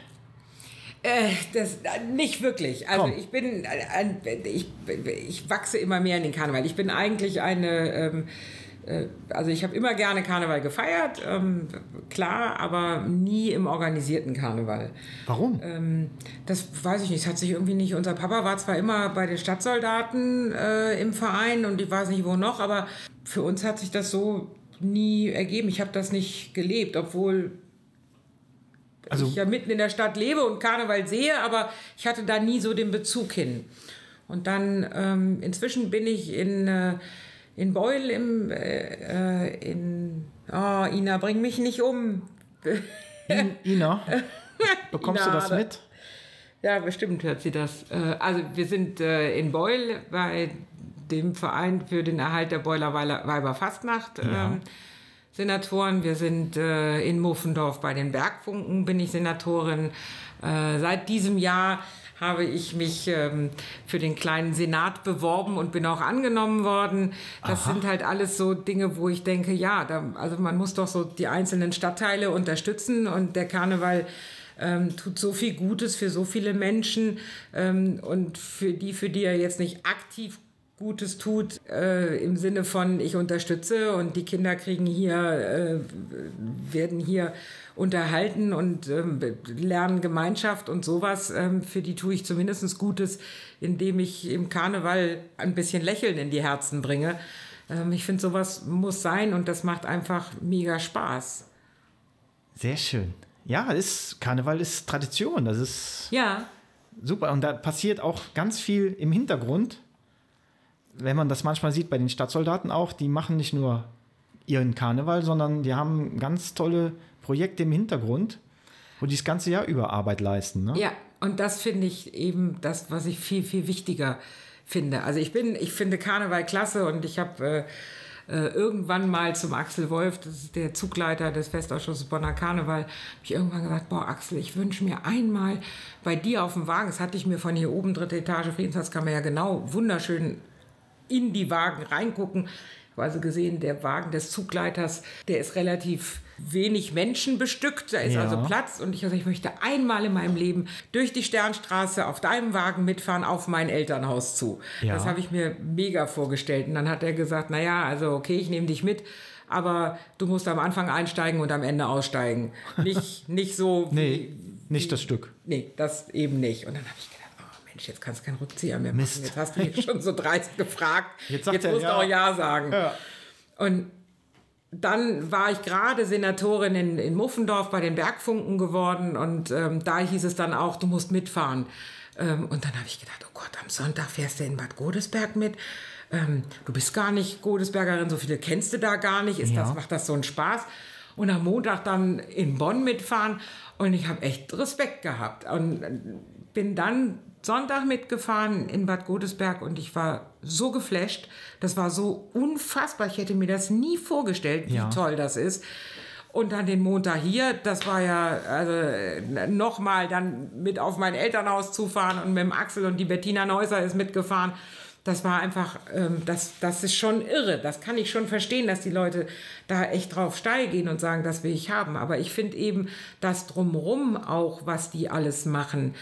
Äh, das, äh, nicht wirklich. Also Komm. ich bin, äh, ich, ich wachse immer mehr in den Karneval. Ich bin eigentlich eine, ähm, äh, also ich habe immer gerne Karneval gefeiert, ähm, klar, aber nie im organisierten Karneval. Warum? Ähm, das weiß ich nicht, es hat sich irgendwie nicht, unser Papa war zwar immer bei den Stadtsoldaten äh, im Verein und ich weiß nicht wo noch, aber für uns hat sich das so nie ergeben. Ich habe das nicht gelebt, obwohl Also- ich ja mitten in der Stadt lebe und Karneval sehe, aber ich hatte da nie so den Bezug hin. Und dann ähm, inzwischen bin ich in, äh, in Beul im, äh, äh, in, oh, Ina, bring mich nicht um. In, Ina, bekommst Ina, du das mit? Ja, bestimmt hört sie das. Äh, Also wir sind äh, in Beul bei dem Verein für den Erhalt der Beuler Weiber Fastnacht. Ja. Ähm, Senatoren. Wir sind äh, in Muffendorf bei den Bergfunken, bin ich Senatorin. Äh, seit diesem Jahr habe ich mich ähm, für den kleinen Senat beworben und bin auch angenommen worden. Das sind halt alles so Dinge, wo ich denke, ja, da, also man muss doch so die einzelnen Stadtteile unterstützen und der Karneval ähm, tut so viel Gutes für so viele Menschen ähm, und für die, für die er jetzt nicht aktiv Gutes tut, äh, im Sinne von ich unterstütze und die Kinder kriegen hier, äh, werden hier unterhalten und ähm, lernen Gemeinschaft und sowas. Ähm, für die tue ich zumindest Gutes, indem ich im Karneval ein bisschen Lächeln in die Herzen bringe. Ähm, ich finde, sowas muss sein und das macht einfach mega Spaß. Sehr schön. Ja, ist, Karneval ist Tradition. Das ist Ja, super. Und da passiert auch ganz viel im Hintergrund. Wenn man das manchmal sieht bei den Stadtsoldaten auch, die machen nicht nur ihren Karneval, sondern die haben ganz tolle Projekte im Hintergrund, wo die das ganze Jahr über Arbeit leisten. Ne? Ja, und das finde ich eben das, was ich viel, viel wichtiger finde. Also ich bin, ich finde Karneval klasse und ich habe äh, äh, irgendwann mal zum Axel Wolf, das ist der Zugleiter des Festausschusses Bonner Karneval, habe ich irgendwann gesagt, boah Axel, ich wünsche mir einmal bei dir auf dem Wagen, das hatte ich mir von hier oben, dritte Etage, Friedenshauskammer ja genau, wunderschön in die Wagen reingucken. Ich habe also gesehen, der Wagen des Zugleiters, der ist relativ wenig Menschen bestückt, da ist Ja. also Platz und ich, also ich möchte einmal in meinem Leben durch die Sternstraße auf deinem Wagen mitfahren auf mein Elternhaus zu. Ja. Das habe ich mir mega vorgestellt und dann hat er gesagt, naja, also okay, ich nehme dich mit, aber du musst am Anfang einsteigen und am Ende aussteigen. Nicht, nicht so wie, Nee, nicht das Stück. Nee, das eben nicht. Und dann habe ich gedacht, oh Mensch, jetzt kannst du keinen Rückzieher mehr Mist. machen. Jetzt hast du mich schon so dreist gefragt. Jetzt sagt er musst du ja. auch Ja sagen. Ja. Und dann war ich gerade Senatorin in, in Muffendorf bei den Bergfunken geworden und ähm, da hieß es dann auch, du musst mitfahren. Ähm, und dann habe ich gedacht, oh Gott, am Sonntag fährst du in Bad Godesberg mit. Ähm, du bist gar nicht Godesbergerin, so viele kennst du da gar nicht. Ist Ja. das, macht das so einen Spaß? Und am Montag dann in Bonn mitfahren und ich habe echt Respekt gehabt und äh, bin dann Sonntag mitgefahren in Bad Godesberg und ich war so geflasht. Das war so unfassbar. Ich hätte mir das nie vorgestellt, wie Ja. toll das ist. Und dann den Montag hier, das war ja also, nochmal dann mit auf mein Elternhaus zu fahren und mit dem Axel und die Bettina Neusser ist mitgefahren. Das war einfach, ähm, das, das ist schon irre. Das kann ich schon verstehen, dass die Leute da echt drauf steil gehen und sagen, das will ich haben. Aber ich finde eben das drumrum auch, was die alles machen.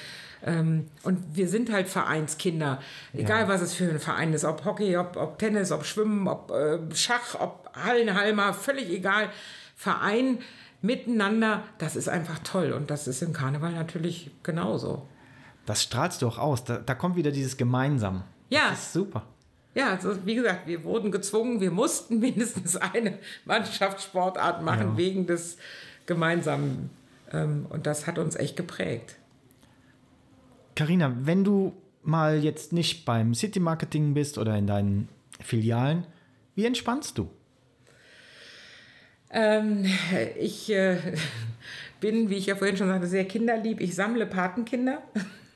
Ähm, und wir sind halt Vereinskinder. Egal, was es für ein Verein ist. Ob Hockey, ob, ob Tennis, ob Schwimmen, ob äh, Schach, ob Hallenhalmer, völlig egal. Verein miteinander, das ist einfach toll. Und das ist im Karneval natürlich genauso. Das strahlst du auch aus. Da, da kommt wieder dieses Gemeinsam. Ja. Das ist super. Ja, also wie gesagt, wir wurden gezwungen, wir mussten mindestens eine Mannschaftssportart machen Ja. wegen des Gemeinsamen. Ähm, und das hat uns echt geprägt. Karina, wenn du mal jetzt nicht beim City Marketing bist oder in deinen Filialen, wie entspannst du? Ähm, ich äh, bin, wie ich ja vorhin schon sagte, sehr kinderlieb. Ich sammle Patenkinder.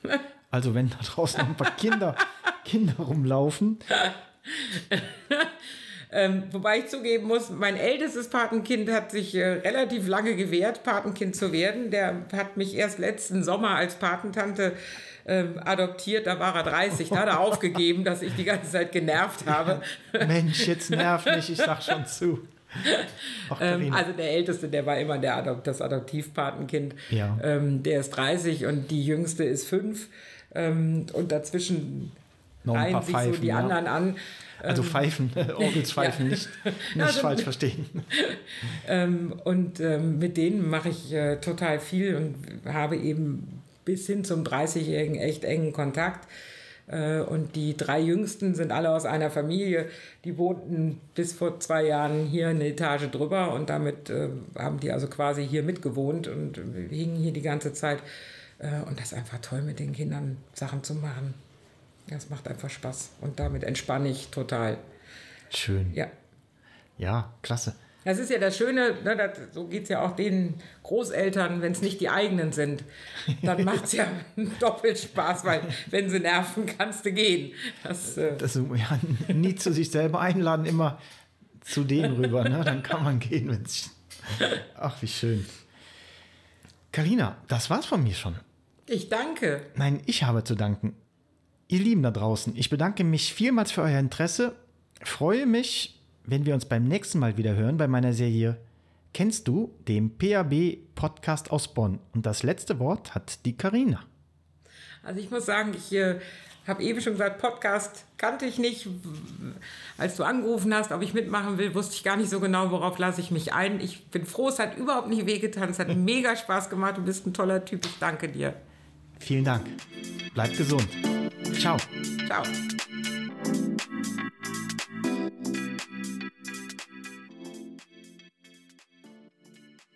Also wenn da draußen ein paar Kinder, Kinder rumlaufen, Ähm, wobei ich zugeben muss, mein ältestes Patenkind hat sich äh, relativ lange gewehrt, Patenkind zu werden. Der hat mich erst letzten Sommer als Patentante ähm, adoptiert. Da war er 30. Da hat er aufgegeben, dass ich die ganze Zeit genervt habe. Mensch, jetzt nerv mich, ich sag schon zu. Ach, Ähm, also der Älteste, der war immer der Adop das Adoptivpatenkind. Ja. Ähm, der ist 30 und die Jüngste ist 5. Ähm, und dazwischen Noch ein paar sich so Pfeifen, die ja. anderen an. also Pfeifen, Orgelspfeifen, nicht, nicht Also- falsch verstehen. Ähm, und ähm, mit denen mache ich äh, total viel und habe eben bis hin zum 30-Jährigen echt engen Kontakt. Äh, und die drei Jüngsten sind alle aus einer Familie. Die wohnten bis vor zwei Jahren hier eine Etage drüber und damit äh, haben die also quasi hier mitgewohnt und hingen hier die ganze Zeit. Äh, und das ist einfach toll, mit den Kindern Sachen zu machen. Das macht einfach Spaß und damit entspanne ich total. Schön. Ja. Ja, klasse. Das ist ja das Schöne, ne, das, so geht es ja auch den Großeltern, wenn es nicht die eigenen sind. Dann macht es ja doppelt Spaß, weil wenn sie nerven, kannst du gehen. Das, äh, Das, ja, nie zu sich selber einladen, immer zu denen rüber, ne? dann kann man gehen. Wenn's, ach, wie schön. Karina, das war's von mir schon. ich danke. Nein, ich habe zu danken. Ihr Lieben da draußen, ich bedanke mich vielmals für euer Interesse. Freue mich, wenn wir uns beim nächsten Mal wieder hören bei meiner Serie Kennst du, dem PAB Podcast aus Bonn. Und das letzte Wort hat die Karina. Also ich muss sagen, ich äh, habe eben schon gesagt, Podcast kannte ich nicht. Als du angerufen hast, ob ich mitmachen will, wusste ich gar nicht so genau, worauf lasse ich mich ein. Ich bin froh, es hat überhaupt nicht wehgetan. Es hat mega Spaß gemacht. Du bist ein toller Typ. Ich danke dir. Vielen Dank. Bleib gesund. Ciao. Ciao.